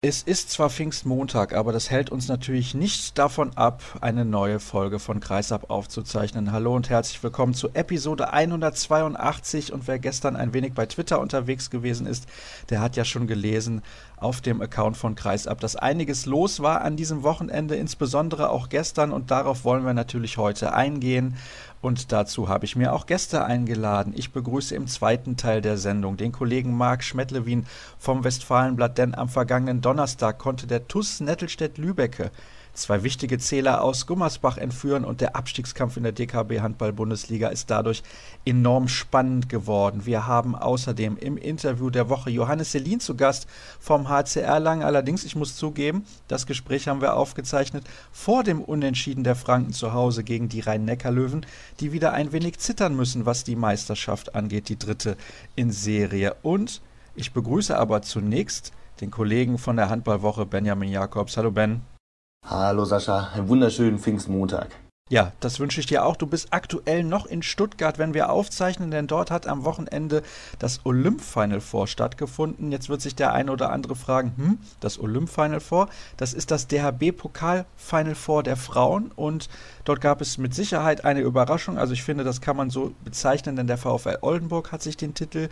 Es ist zwar Pfingstmontag, aber das hält uns natürlich nicht davon ab, eine neue Folge von Kreisab aufzuzeichnen. Hallo und herzlich willkommen zu Episode 182. Und wer gestern ein wenig bei Twitter unterwegs gewesen ist, der hat ja schon gelesen auf dem Account von Kreisab, dass einiges los war an diesem Wochenende, insbesondere auch gestern. Und darauf wollen wir natürlich heute eingehen. Und dazu habe ich mir auch Gäste eingeladen. Ich begrüße im zweiten Teil der Sendung den Kollegen Marc Schmettlewin vom Westfalenblatt, denn am vergangenen Donnerstag konnte der TUS Nettelstedt-Lübecke zwei wichtige Zähler aus Gummersbach entführen und der Abstiegskampf in der DKB Handball-Bundesliga ist dadurch enorm spannend geworden. Wir haben außerdem im Interview der Woche Johannes Selin zu Gast vom HCR Lang. Allerdings, ich muss zugeben, das Gespräch haben wir aufgezeichnet vor dem Unentschieden der Franken zu Hause gegen die Rhein-Neckar-Löwen, die wieder ein wenig zittern müssen, was die Meisterschaft angeht, die dritte in Serie. Und ich begrüße aber zunächst den Kollegen von der Handballwoche Benjamin Jakobs. Hallo Ben. Hallo Sascha, einen wunderschönen Pfingstmontag. Ja, das wünsche ich dir auch. Du bist aktuell noch in Stuttgart, wenn wir aufzeichnen, denn dort hat am Wochenende das Olymp Final Four stattgefunden. Jetzt wird sich der eine oder andere fragen, hm, das Olymp Final Four, das ist das DHB Pokal Final Four der Frauen und dort gab es mit Sicherheit eine Überraschung. Also ich finde, das kann man so bezeichnen, denn der VfL Oldenburg hat sich den Titel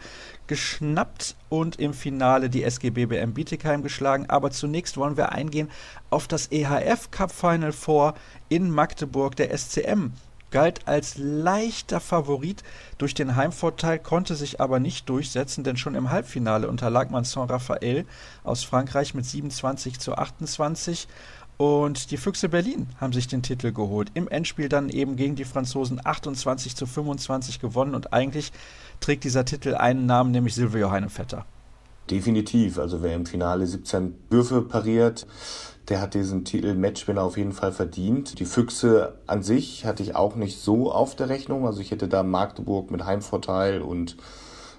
geschnappt und im Finale die SG BBM Bietigheim geschlagen. Aber zunächst wollen wir eingehen auf das EHF Cup Final Four in Magdeburg. Der SCM galt als leichter Favorit durch den Heimvorteil, konnte sich aber nicht durchsetzen, denn schon im Halbfinale unterlag man Saint-Raphael aus Frankreich mit 27 zu 28. Und die Füchse Berlin haben sich den Titel geholt. Im Endspiel dann eben gegen die Franzosen 28 zu 25 gewonnen. Und eigentlich trägt dieser Titel einen Namen, nämlich Silvio Heinevetter. Definitiv. Also wer im Finale 17 Würfe pariert, der hat diesen Titel Matchwinner auf jeden Fall verdient. Die Füchse an sich hatte ich auch nicht so auf der Rechnung. Also ich hätte da Magdeburg mit Heimvorteil und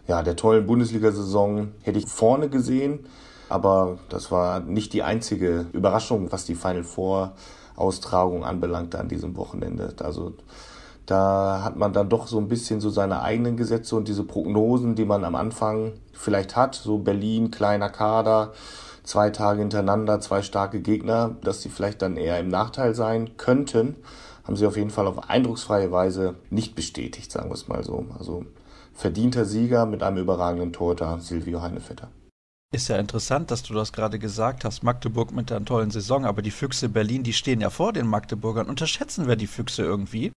ja, der tollen Bundesliga-Saison hätte ich vorne gesehen. Aber das war nicht die einzige Überraschung, was die Final Four Austragung anbelangte an diesem Wochenende. Also da hat man dann doch so ein bisschen so seine eigenen Gesetze und diese Prognosen, die man am Anfang vielleicht hat, so Berlin, kleiner Kader, zwei Tage hintereinander, zwei starke Gegner, dass sie vielleicht dann eher im Nachteil sein könnten, haben sie auf jeden Fall auf eindrucksfreie Weise nicht bestätigt, sagen wir es mal so. Also verdienter Sieger mit einem überragenden Torhüter, Silvio Heinevetter. Ist ja interessant, dass du das gerade gesagt hast. Magdeburg mit einer tollen Saison, aber die Füchse Berlin, die stehen ja vor den Magdeburgern. Unterschätzen wir die Füchse irgendwie?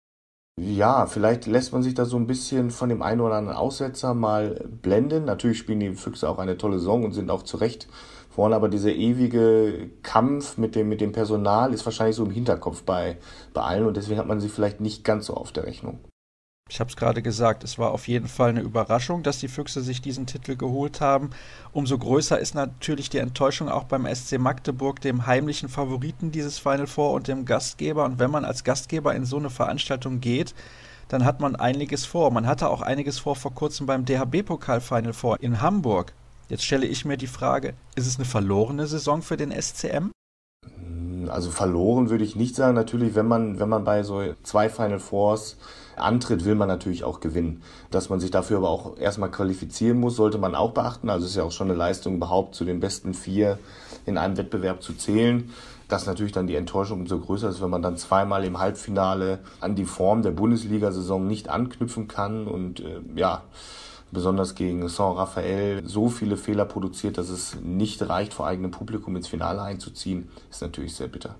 Ja, vielleicht lässt man sich da so ein bisschen von dem einen oder anderen Aussetzer mal blenden. Natürlich spielen die Füchse auch eine tolle Saison und sind auch zu Recht vorne, aber dieser ewige Kampf mit dem, mit dem Personal ist wahrscheinlich so im Hinterkopf bei, bei allen und deswegen hat man sie vielleicht nicht ganz so auf der Rechnung. Ich habe es gerade gesagt, es war auf jeden Fall eine Überraschung, dass die Füchse sich diesen Titel geholt haben. Umso größer ist natürlich die Enttäuschung auch beim SC Magdeburg, dem heimlichen Favoriten dieses Final Four und dem Gastgeber. Und wenn man als Gastgeber in so eine Veranstaltung geht, dann hat man einiges vor. Man hatte auch einiges vor vor kurzem beim DHB-Pokal Final Four in Hamburg. Jetzt stelle ich mir die Frage, ist es eine verlorene Saison für den SCM? Also verloren würde ich nicht sagen. Natürlich, wenn man, wenn man bei so zwei Final Fours antritt, will man natürlich auch gewinnen. Dass man sich dafür aber auch erstmal qualifizieren muss, sollte man auch beachten. Also es ist ja auch schon eine Leistung, überhaupt zu den besten vier in einem Wettbewerb zu zählen. Dass natürlich dann die Enttäuschung umso größer ist, wenn man dann zweimal im Halbfinale an die Form der Bundesliga-Saison nicht anknüpfen kann und äh, ja, besonders gegen Saint-Raphael so viele Fehler produziert, dass es nicht reicht, vor eigenem Publikum ins Finale einzuziehen, ist natürlich sehr bitter.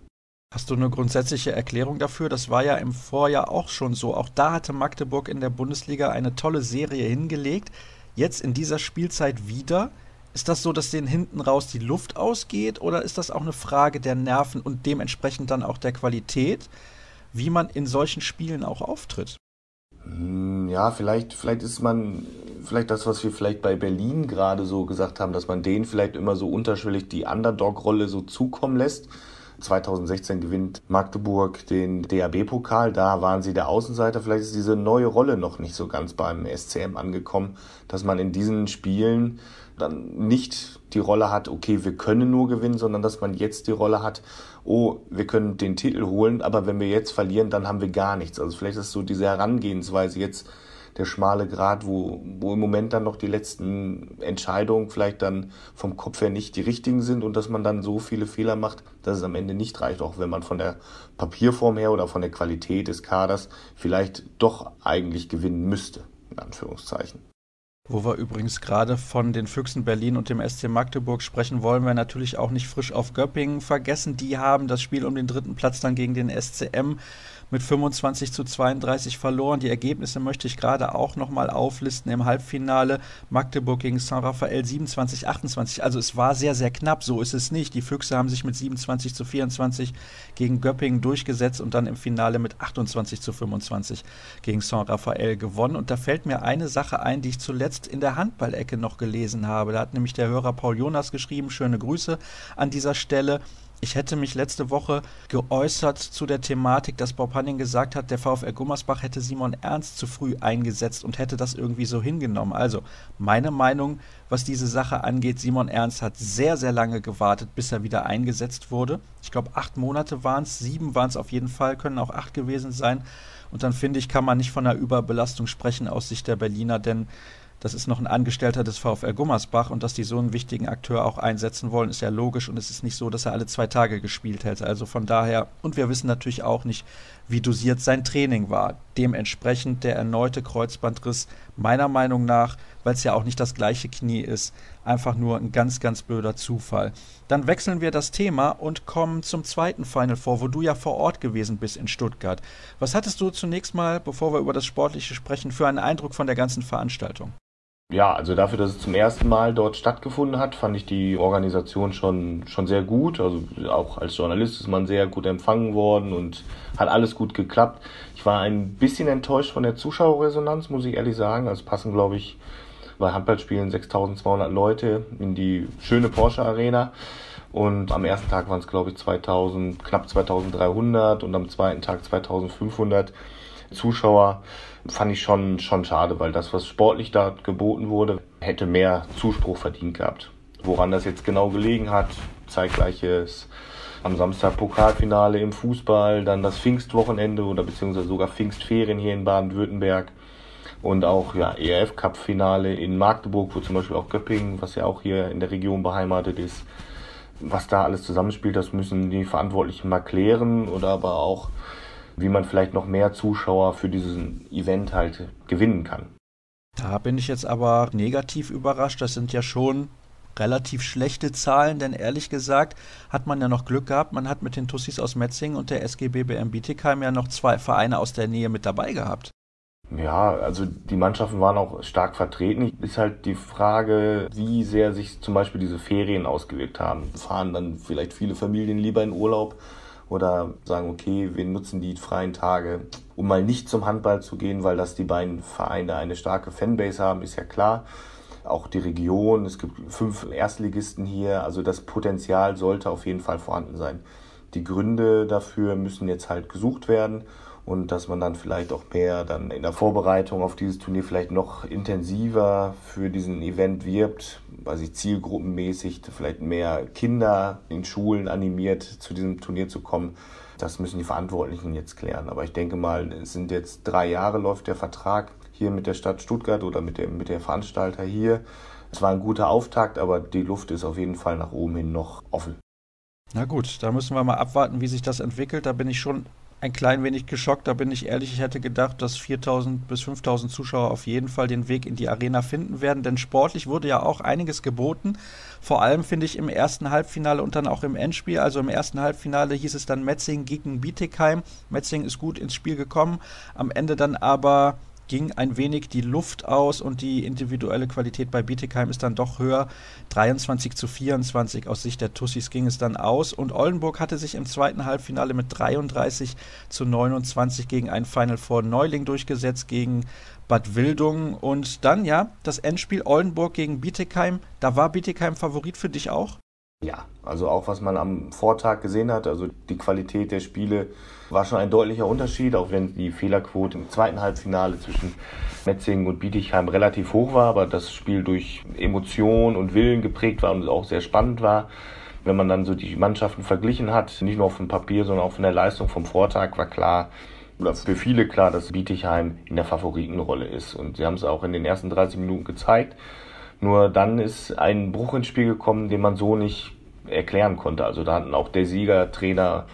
Hast du eine grundsätzliche Erklärung dafür? Das war ja im Vorjahr auch schon so. Auch da hatte Magdeburg in der Bundesliga eine tolle Serie hingelegt. Jetzt in dieser Spielzeit wieder. Ist das so, dass denen hinten raus die Luft ausgeht oder ist das auch eine Frage der Nerven und dementsprechend dann auch der Qualität, wie man in solchen Spielen auch auftritt? Hm, ja, vielleicht, vielleicht ist man, vielleicht das, was wir vielleicht bei Berlin gerade so gesagt haben, dass man denen vielleicht immer so unterschwellig die Underdog-Rolle so zukommen lässt. 2016 gewinnt Magdeburg den DAB-Pokal. Da waren sie der Außenseiter. Vielleicht ist diese neue Rolle noch nicht so ganz beim SCM angekommen, dass man in diesen Spielen dann nicht die Rolle hat, okay, wir können nur gewinnen, sondern dass man jetzt die Rolle hat, oh, wir können den Titel holen, aber wenn wir jetzt verlieren, dann haben wir gar nichts. Also vielleicht ist so diese Herangehensweise jetzt der schmale Grad, wo, wo im Moment dann noch die letzten Entscheidungen vielleicht dann vom Kopf her nicht die richtigen sind und dass man dann so viele Fehler macht, dass es am Ende nicht reicht, auch wenn man von der Papierform her oder von der Qualität des Kaders vielleicht doch eigentlich gewinnen müsste, in Anführungszeichen. Wo wir übrigens gerade von den Füchsen Berlin und dem SC Magdeburg sprechen, wollen wir natürlich auch nicht frisch auf Göppingen vergessen. Die haben das Spiel um den dritten Platz dann gegen den SCM mit 25 zu 32 verloren. Die Ergebnisse möchte ich gerade auch nochmal auflisten. Im Halbfinale Magdeburg gegen Saint-Raphael 27, 28. Also es war sehr, sehr knapp. So ist es nicht. Die Füchse haben sich mit 27 zu 24 gegen Göppingen durchgesetzt und dann im Finale mit 28 zu 25 gegen Saint-Raphael gewonnen. Und da fällt mir eine Sache ein, die ich zuletzt in der Handballecke noch gelesen habe. Da hat nämlich der Hörer Paul Jonas geschrieben. Schöne Grüße an dieser Stelle. Ich hätte mich letzte Woche geäußert zu der Thematik, dass Bob Hanning gesagt hat, der VfL Gummersbach hätte Simon Ernst zu früh eingesetzt und hätte das irgendwie so hingenommen. Also meine Meinung, was diese Sache angeht, Simon Ernst hat sehr, sehr lange gewartet, bis er wieder eingesetzt wurde. Ich glaube, acht Monate waren es, sieben waren es auf jeden Fall, können auch acht gewesen sein. Und dann finde ich, kann man nicht von einer Überbelastung sprechen aus Sicht der Berliner, denn das ist noch ein Angestellter des VfL Gummersbach und dass die so einen wichtigen Akteur auch einsetzen wollen, ist ja logisch und es ist nicht so, dass er alle zwei Tage gespielt hätte. Also von daher, und wir wissen natürlich auch nicht, wie dosiert sein Training war. Dementsprechend der erneute Kreuzbandriss, meiner Meinung nach, weil es ja auch nicht das gleiche Knie ist, einfach nur ein ganz, ganz blöder Zufall. Dann wechseln wir das Thema und kommen zum zweiten Final Four, wo du ja vor Ort gewesen bist in Stuttgart. Was hattest du zunächst mal, bevor wir über das Sportliche sprechen, für einen Eindruck von der ganzen Veranstaltung? Ja, also dafür, dass es zum ersten Mal dort stattgefunden hat, fand ich die Organisation schon, schon sehr gut. Also auch als Journalist ist man sehr gut empfangen worden und hat alles gut geklappt. Ich war ein bisschen enttäuscht von der Zuschauerresonanz, muss ich ehrlich sagen. Also passen, glaube ich, bei Handballspielen 6200 Leute in die schöne Porsche Arena. Und am ersten Tag waren es, glaube ich, 2000, knapp 2300 und am zweiten Tag 2500 Zuschauer fand ich schon, schon schade, weil das, was sportlich da geboten wurde, hätte mehr Zuspruch verdient gehabt. Woran das jetzt genau gelegen hat, zeitgleiches am Samstag Pokalfinale im Fußball, dann das Pfingstwochenende oder beziehungsweise sogar Pfingstferien hier in Baden-Württemberg und auch ja, ERF Cup Finale in Magdeburg, wo zum Beispiel auch Göppingen, was ja auch hier in der Region beheimatet ist, was da alles zusammenspielt, das müssen die Verantwortlichen mal klären oder aber auch wie man vielleicht noch mehr Zuschauer für diesen Event halt gewinnen kann. Da bin ich jetzt aber negativ überrascht. Das sind ja schon relativ schlechte Zahlen, denn ehrlich gesagt hat man ja noch Glück gehabt. Man hat mit den Tussis aus Metzingen und der SGBBM Bietigheim ja noch zwei Vereine aus der Nähe mit dabei gehabt. Ja, also die Mannschaften waren auch stark vertreten. Ist halt die Frage, wie sehr sich zum Beispiel diese Ferien ausgewirkt haben. Fahren dann vielleicht viele Familien lieber in Urlaub oder sagen, okay, wir nutzen die freien Tage, um mal nicht zum Handball zu gehen, weil das die beiden Vereine eine starke Fanbase haben, ist ja klar. Auch die Region, es gibt fünf Erstligisten hier, also das Potenzial sollte auf jeden Fall vorhanden sein. Die Gründe dafür müssen jetzt halt gesucht werden und dass man dann vielleicht auch mehr dann in der Vorbereitung auf dieses Turnier vielleicht noch intensiver für diesen Event wirbt, weil sich zielgruppenmäßig vielleicht mehr Kinder in Schulen animiert, zu diesem Turnier zu kommen. Das müssen die Verantwortlichen jetzt klären. Aber ich denke mal, es sind jetzt drei Jahre läuft der Vertrag hier mit der Stadt Stuttgart oder mit dem, mit der Veranstalter hier. Es war ein guter Auftakt, aber die Luft ist auf jeden Fall nach oben hin noch offen. Na gut, da müssen wir mal abwarten, wie sich das entwickelt. Da bin ich schon ein klein wenig geschockt, da bin ich ehrlich. Ich hätte gedacht, dass 4000 bis 5000 Zuschauer auf jeden Fall den Weg in die Arena finden werden, denn sportlich wurde ja auch einiges geboten. Vor allem finde ich im ersten Halbfinale und dann auch im Endspiel. Also im ersten Halbfinale hieß es dann Metzing gegen Bietigheim. Metzing ist gut ins Spiel gekommen, am Ende dann aber ging ein wenig die Luft aus und die individuelle Qualität bei Bietigheim ist dann doch höher. 23 zu 24 aus Sicht der Tussis ging es dann aus und Oldenburg hatte sich im zweiten Halbfinale mit 33 zu 29 gegen ein Final Four Neuling durchgesetzt, gegen Bad Wildung und dann ja das Endspiel Oldenburg gegen Bietigheim. Da war Bietigheim Favorit für dich auch? Ja, also auch was man am Vortag gesehen hat, also die Qualität der Spiele war schon ein deutlicher Unterschied, auch wenn die Fehlerquote im zweiten Halbfinale zwischen Metzingen und Bietigheim relativ hoch war, aber das Spiel durch Emotion und Willen geprägt war und auch sehr spannend war. Wenn man dann so die Mannschaften verglichen hat, nicht nur auf dem Papier, sondern auch von der Leistung vom Vortag, war klar, oder für viele klar, dass Bietigheim in der Favoritenrolle ist. Und sie haben es auch in den ersten 30 Minuten gezeigt. Nur dann ist ein Bruch ins Spiel gekommen, den man so nicht erklären konnte. Also da hatten auch der Sieger, Trainer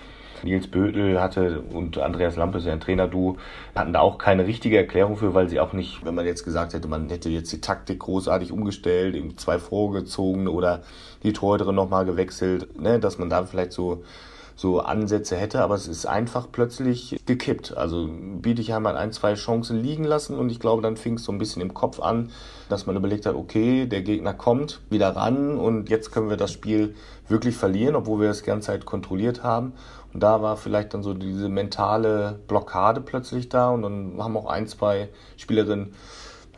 Nils Bödel hatte und Andreas Lampe, sein Trainer-Du, hatten da auch keine richtige Erklärung für, weil sie auch nicht, wenn man jetzt gesagt hätte, man hätte jetzt die Taktik großartig umgestellt, eben zwei vorgezogen oder die Torhüterin nochmal gewechselt, ne, dass man da vielleicht so so Ansätze hätte, aber es ist einfach plötzlich gekippt. Also Bietigheim hat ein, zwei Chancen liegen lassen und ich glaube, dann fing es so ein bisschen im Kopf an, dass man überlegt hat, okay, der Gegner kommt wieder ran und jetzt können wir das Spiel wirklich verlieren, obwohl wir es die ganze Zeit kontrolliert haben. Und da war vielleicht dann so diese mentale Blockade plötzlich da und dann haben auch ein, zwei Spielerinnen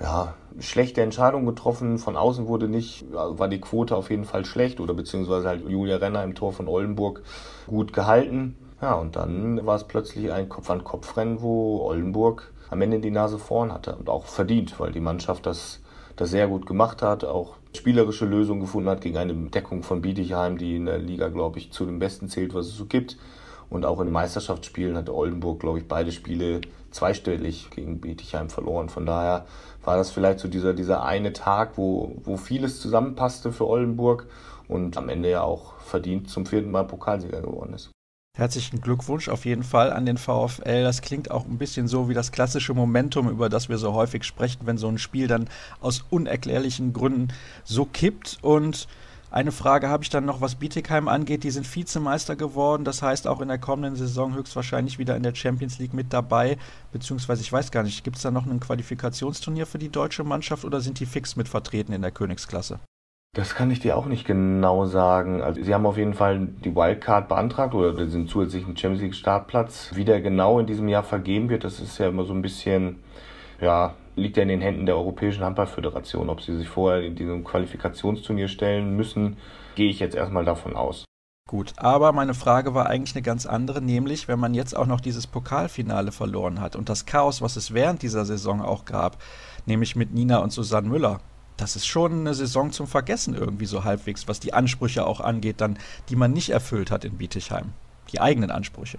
ja, schlechte Entscheidungen getroffen. Von außen wurde nicht, also war die Quote auf jeden Fall schlecht oder beziehungsweise halt Julia Renner im Tor von Oldenburg gut gehalten. Ja, und dann war es plötzlich ein Kopf-an-Kopf-Rennen, wo Oldenburg am Ende die Nase vorn hatte und auch verdient, weil die Mannschaft das, das sehr gut gemacht hat, auch spielerische Lösungen gefunden hat gegen eine Deckung von Bietigheim, die in der Liga, glaube ich, zu den besten zählt, was es so gibt. Und auch in Meisterschaftsspielen hat Oldenburg, glaube ich, beide Spiele zweistellig gegen Bietigheim verloren. Von daher war das vielleicht so dieser, dieser eine Tag, wo, wo vieles zusammenpasste für Oldenburg und am Ende ja auch verdient zum vierten Mal Pokalsieger geworden ist. Herzlichen Glückwunsch auf jeden Fall an den VfL. Das klingt auch ein bisschen so wie das klassische Momentum, über das wir so häufig sprechen, wenn so ein Spiel dann aus unerklärlichen Gründen so kippt. Und eine Frage habe ich dann noch, was Bietigheim angeht. Die sind Vizemeister geworden, das heißt auch in der kommenden Saison höchstwahrscheinlich wieder in der Champions League mit dabei. Beziehungsweise, ich weiß gar nicht, gibt es da noch ein Qualifikationsturnier für die deutsche Mannschaft oder sind die fix mit vertreten in der Königsklasse? Das kann ich dir auch nicht genau sagen. Also sie haben auf jeden Fall die Wildcard beantragt oder den zusätzlichen Champions League Startplatz. Wie der genau in diesem Jahr vergeben wird, das ist ja immer so ein bisschen, ja, liegt ja in den Händen der Europäischen Handballföderation. Ob sie sich vorher in diesem Qualifikationsturnier stellen müssen, gehe ich jetzt erstmal davon aus. Gut, aber meine Frage war eigentlich eine ganz andere, nämlich wenn man jetzt auch noch dieses Pokalfinale verloren hat und das Chaos, was es während dieser Saison auch gab, nämlich mit Nina und Susanne Müller, das ist schon eine Saison zum Vergessen irgendwie so halbwegs, was die Ansprüche auch angeht, dann, die man nicht erfüllt hat in Bietigheim. Die eigenen Ansprüche.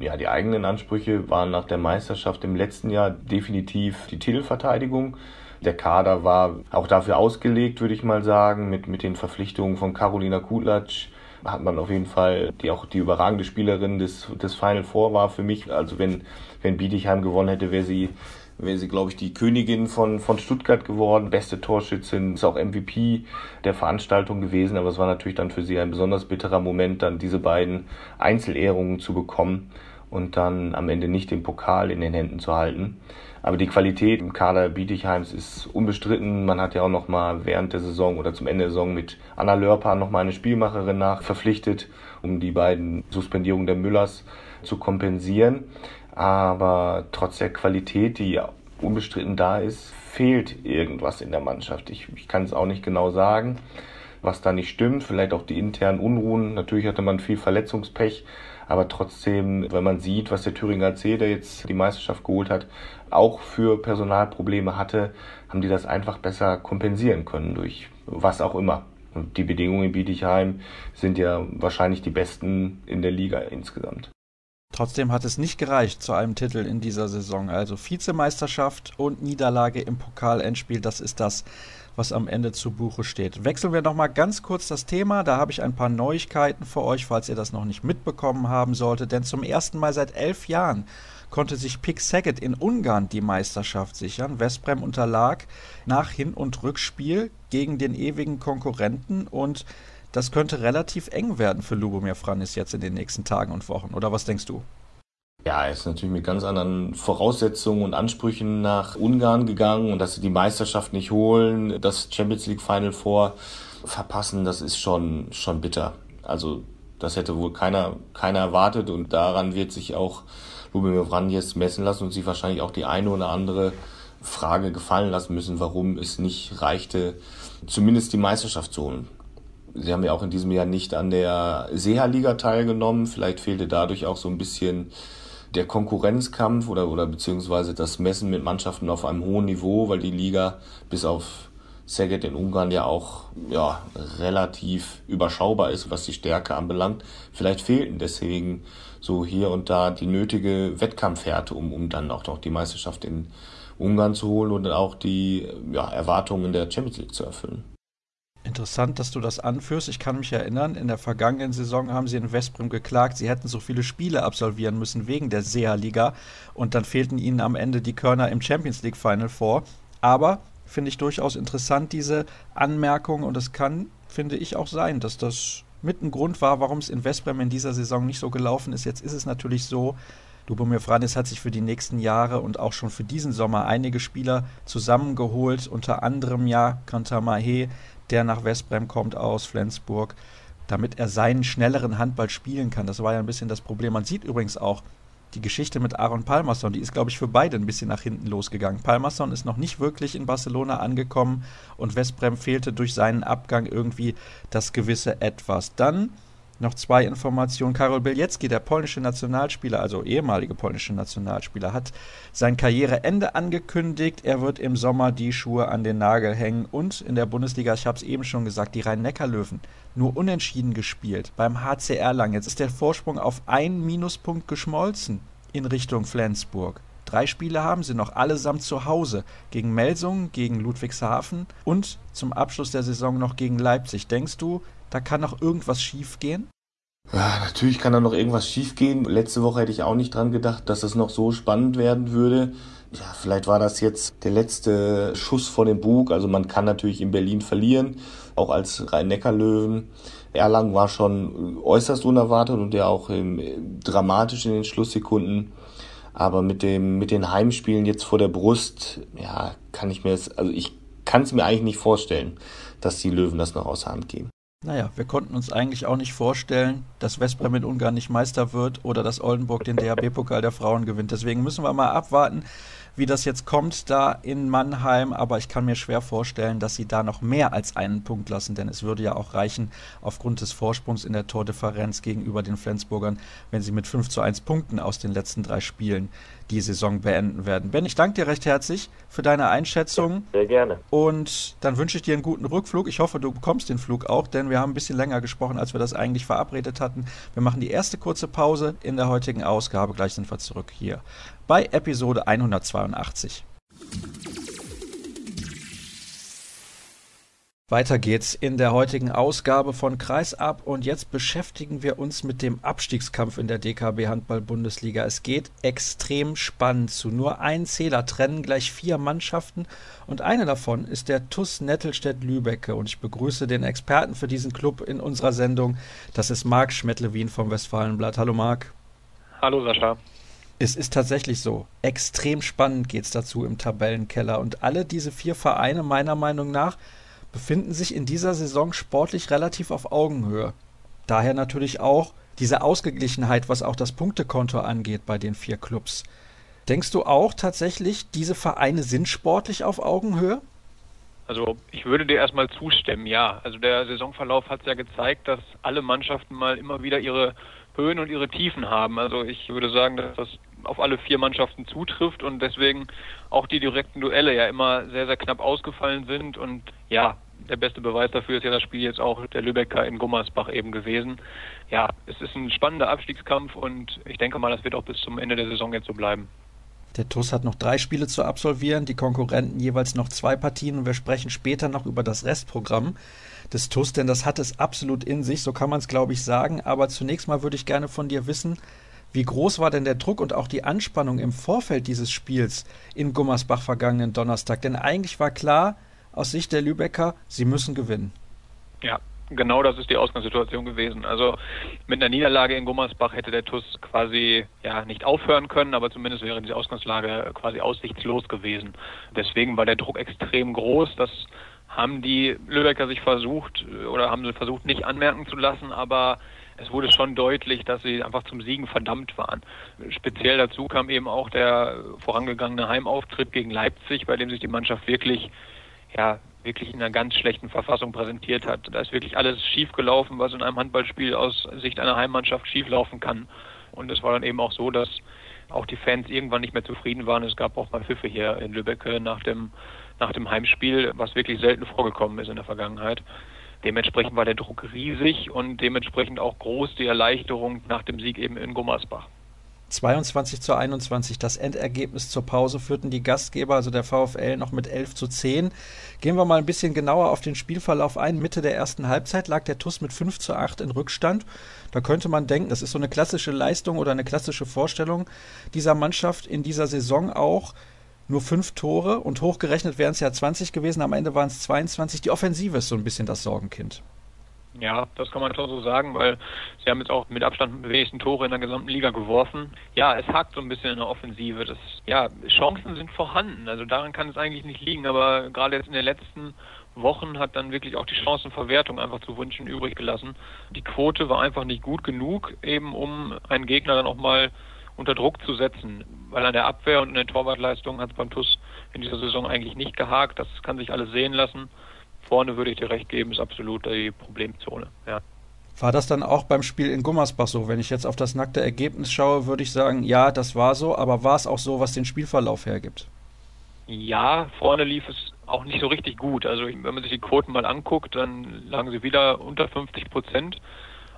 Ja, die eigenen Ansprüche waren nach der Meisterschaft im letzten Jahr definitiv die Titelverteidigung. Der Kader war auch dafür ausgelegt, würde ich mal sagen, mit, mit den Verpflichtungen von Carolina Kutlatsch hat man auf jeden Fall, die auch die überragende Spielerin des, des Final Four war für mich. Also wenn, wenn Bietigheim gewonnen hätte, wäre sie wäre sie, glaube ich, die Königin von, von Stuttgart geworden, beste Torschützin, ist auch MVP der Veranstaltung gewesen, aber es war natürlich dann für sie ein besonders bitterer Moment, dann diese beiden Einzelehrungen zu bekommen und dann am Ende nicht den Pokal in den Händen zu halten. Aber die Qualität im Kader Bietigheims ist unbestritten. Man hat ja auch noch mal während der Saison oder zum Ende der Saison mit Anna Lörper noch mal eine Spielmacherin nach verpflichtet, um die beiden Suspendierungen der Müllers zu kompensieren. Aber trotz der Qualität, die unbestritten da ist, fehlt irgendwas in der Mannschaft. Ich, ich kann es auch nicht genau sagen, was da nicht stimmt. Vielleicht auch die internen Unruhen. Natürlich hatte man viel Verletzungspech. Aber trotzdem, wenn man sieht, was der Thüringer C, der jetzt die Meisterschaft geholt hat, auch für Personalprobleme hatte, haben die das einfach besser kompensieren können durch was auch immer. Und die Bedingungen in Bietigheim sind ja wahrscheinlich die besten in der Liga insgesamt. Trotzdem hat es nicht gereicht zu einem Titel in dieser Saison. Also Vizemeisterschaft und Niederlage im Pokalendspiel, das ist das, was am Ende zu Buche steht. Wechseln wir nochmal ganz kurz das Thema. Da habe ich ein paar Neuigkeiten für euch, falls ihr das noch nicht mitbekommen haben solltet. Denn zum ersten Mal seit elf Jahren konnte sich Pick Saget in Ungarn die Meisterschaft sichern. Westbrem unterlag nach Hin- und Rückspiel gegen den ewigen Konkurrenten und das könnte relativ eng werden für Lubomir Franis jetzt in den nächsten Tagen und Wochen. Oder was denkst du? Ja, er ist natürlich mit ganz anderen Voraussetzungen und Ansprüchen nach Ungarn gegangen und dass sie die Meisterschaft nicht holen, das Champions League Final Four verpassen, das ist schon, schon bitter. Also das hätte wohl keiner, keiner erwartet und daran wird sich auch Lubomir Vranjes messen lassen und sich wahrscheinlich auch die eine oder andere Frage gefallen lassen müssen, warum es nicht reichte, zumindest die Meisterschaft zu holen. Sie haben ja auch in diesem Jahr nicht an der Seha-Liga teilgenommen. Vielleicht fehlte dadurch auch so ein bisschen der Konkurrenzkampf oder, oder beziehungsweise das Messen mit Mannschaften auf einem hohen Niveau, weil die Liga bis auf Szeged in Ungarn ja auch ja, relativ überschaubar ist, was die Stärke anbelangt. Vielleicht fehlten deswegen so hier und da die nötige Wettkampfhärte, um, um dann auch noch die Meisterschaft in Ungarn zu holen und auch die ja, Erwartungen der Champions League zu erfüllen. Interessant, dass du das anführst. Ich kann mich erinnern, in der vergangenen Saison haben sie in Westbrem geklagt, sie hätten so viele Spiele absolvieren müssen wegen der SEA-Liga und dann fehlten ihnen am Ende die Körner im Champions League Final vor. Aber finde ich durchaus interessant, diese Anmerkung und es kann, finde ich, auch sein, dass das mit ein Grund war, warum es in Westbrem in dieser Saison nicht so gelaufen ist. Jetzt ist es natürlich so, Lubomir Franis hat sich für die nächsten Jahre und auch schon für diesen Sommer einige Spieler zusammengeholt, unter anderem ja Kantamahe, der nach Westbrem kommt aus Flensburg, damit er seinen schnelleren Handball spielen kann. Das war ja ein bisschen das Problem. Man sieht übrigens auch, die Geschichte mit Aaron Palmerson, die ist, glaube ich, für beide ein bisschen nach hinten losgegangen. Palmerson ist noch nicht wirklich in Barcelona angekommen und Westbrem fehlte durch seinen Abgang irgendwie das gewisse Etwas. Dann noch zwei Informationen. Karol Bieliecki, der polnische Nationalspieler, also ehemalige polnische Nationalspieler, hat sein Karriereende angekündigt. Er wird im Sommer die Schuhe an den Nagel hängen. Und in der Bundesliga, ich habe es eben schon gesagt, die Rhein-Neckar-Löwen nur unentschieden gespielt beim HCR Lang. Jetzt ist der Vorsprung auf einen Minuspunkt geschmolzen in Richtung Flensburg. Drei Spiele haben sie noch, allesamt zu Hause. Gegen Melsungen, gegen Ludwigshafen und zum Abschluss der Saison noch gegen Leipzig. Denkst du, da kann noch irgendwas schiefgehen? Ja, natürlich kann da noch irgendwas schiefgehen. Letzte Woche hätte ich auch nicht dran gedacht, dass es noch so spannend werden würde. Ja, vielleicht war das jetzt der letzte Schuss vor dem Bug. Also man kann natürlich in Berlin verlieren, auch als Rhein-Neckar-Löwen. Erlangen war schon äußerst unerwartet und ja auch im, dramatisch in den Schlusssekunden. Aber mit dem, mit den Heimspielen jetzt vor der Brust, ja, kann ich mir das, also ich kann es mir eigentlich nicht vorstellen, dass die Löwen das noch aus der Hand geben. Naja, wir konnten uns eigentlich auch nicht vorstellen, dass Westbrem in Ungarn nicht Meister wird oder dass Oldenburg den DHB-Pokal der Frauen gewinnt. Deswegen müssen wir mal abwarten, wie das jetzt kommt da in Mannheim. Aber ich kann mir schwer vorstellen, dass sie da noch mehr als einen Punkt lassen, denn es würde ja auch reichen aufgrund des Vorsprungs in der Tordifferenz gegenüber den Flensburgern, wenn sie mit 5 zu 1 Punkten aus den letzten drei Spielen die Saison beenden werden. Ben, ich danke dir recht herzlich für deine Einschätzung. Sehr gerne. Und dann wünsche ich dir einen guten Rückflug. Ich hoffe, du bekommst den Flug auch, denn wir haben ein bisschen länger gesprochen, als wir das eigentlich verabredet hatten. Wir machen die erste kurze Pause in der heutigen Ausgabe. Gleich sind wir zurück hier bei Episode 182. Weiter geht's in der heutigen Ausgabe von Kreisab und jetzt beschäftigen wir uns mit dem Abstiegskampf in der DKB Handball Bundesliga. Es geht extrem spannend zu. Nur ein Zähler trennen gleich vier Mannschaften und eine davon ist der TUS Nettelstedt-Lübecke und ich begrüße den Experten für diesen Club in unserer Sendung. Das ist Marc Schmettlewin vom Westfalenblatt. Hallo Marc. Hallo Sascha. Es ist tatsächlich so. Extrem spannend geht's dazu im Tabellenkeller und alle diese vier Vereine meiner Meinung nach befinden sich in dieser Saison sportlich relativ auf Augenhöhe. Daher natürlich auch diese Ausgeglichenheit, was auch das Punktekonto angeht bei den vier Clubs. Denkst du auch tatsächlich, diese Vereine sind sportlich auf Augenhöhe? Also ich würde dir erstmal zustimmen, ja. Also der Saisonverlauf hat ja gezeigt, dass alle Mannschaften mal immer wieder ihre Höhen und ihre Tiefen haben. Also ich würde sagen, dass das auf alle vier Mannschaften zutrifft und deswegen auch die direkten Duelle ja immer sehr, sehr knapp ausgefallen sind. Und ja, der beste Beweis dafür ist ja das Spiel jetzt auch der Lübecker in Gummersbach eben gewesen. Ja, es ist ein spannender Abstiegskampf und ich denke mal, das wird auch bis zum Ende der Saison jetzt so bleiben. Der TUS hat noch drei Spiele zu absolvieren, die Konkurrenten jeweils noch zwei Partien und wir sprechen später noch über das Restprogramm des TUS, denn das hat es absolut in sich, so kann man es glaube ich sagen. Aber zunächst mal würde ich gerne von dir wissen, wie groß war denn der Druck und auch die Anspannung im Vorfeld dieses Spiels in Gummersbach vergangenen Donnerstag? Denn eigentlich war klar, aus Sicht der Lübecker, sie müssen gewinnen. Ja, genau das ist die Ausgangssituation gewesen. Also mit einer Niederlage in Gummersbach hätte der TUS quasi ja nicht aufhören können, aber zumindest wäre diese Ausgangslage quasi aussichtslos gewesen. Deswegen war der Druck extrem groß. Das haben die Lübecker sich versucht oder haben sie versucht nicht anmerken zu lassen, aber es wurde schon deutlich, dass sie einfach zum Siegen verdammt waren. Speziell dazu kam eben auch der vorangegangene Heimauftritt gegen Leipzig, bei dem sich die Mannschaft wirklich, ja, wirklich in einer ganz schlechten Verfassung präsentiert hat. Da ist wirklich alles schief gelaufen, was in einem Handballspiel aus Sicht einer Heimmannschaft schief laufen kann. Und es war dann eben auch so, dass auch die Fans irgendwann nicht mehr zufrieden waren. Es gab auch mal Pfiffe hier in Lübeck nach dem nach dem Heimspiel, was wirklich selten vorgekommen ist in der Vergangenheit. Dementsprechend war der Druck riesig und dementsprechend auch groß die Erleichterung nach dem Sieg eben in Gummersbach. 22 zu 21. Das Endergebnis zur Pause führten die Gastgeber, also der VfL, noch mit 11 zu 10. Gehen wir mal ein bisschen genauer auf den Spielverlauf ein. Mitte der ersten Halbzeit lag der TUS mit 5 zu 8 in Rückstand. Da könnte man denken, das ist so eine klassische Leistung oder eine klassische Vorstellung dieser Mannschaft in dieser Saison auch. Nur fünf Tore und hochgerechnet wären es ja 20 gewesen, am Ende waren es 22. Die Offensive ist so ein bisschen das Sorgenkind. Ja, das kann man schon so sagen, weil sie haben jetzt auch mit Abstand die wenigsten Tore in der gesamten Liga geworfen. Ja, es hakt so ein bisschen in der Offensive. Das, ja, Chancen sind vorhanden. Also daran kann es eigentlich nicht liegen, aber gerade jetzt in den letzten Wochen hat dann wirklich auch die Chancenverwertung einfach zu wünschen übrig gelassen. Die Quote war einfach nicht gut genug, eben um einen Gegner dann auch mal unter Druck zu setzen, weil an der Abwehr und in der Torwartleistung hat es beim TUS in dieser Saison eigentlich nicht gehakt. Das kann sich alles sehen lassen vorne würde ich dir recht geben, ist absolut die Problemzone. Ja. War das dann auch beim Spiel in Gummersbach so? Wenn ich jetzt auf das nackte Ergebnis schaue, würde ich sagen, ja, das war so, aber war es auch so, was den Spielverlauf hergibt? Ja, vorne lief es auch nicht so richtig gut. Also wenn man sich die Quoten mal anguckt, dann lagen sie wieder unter 50 Prozent.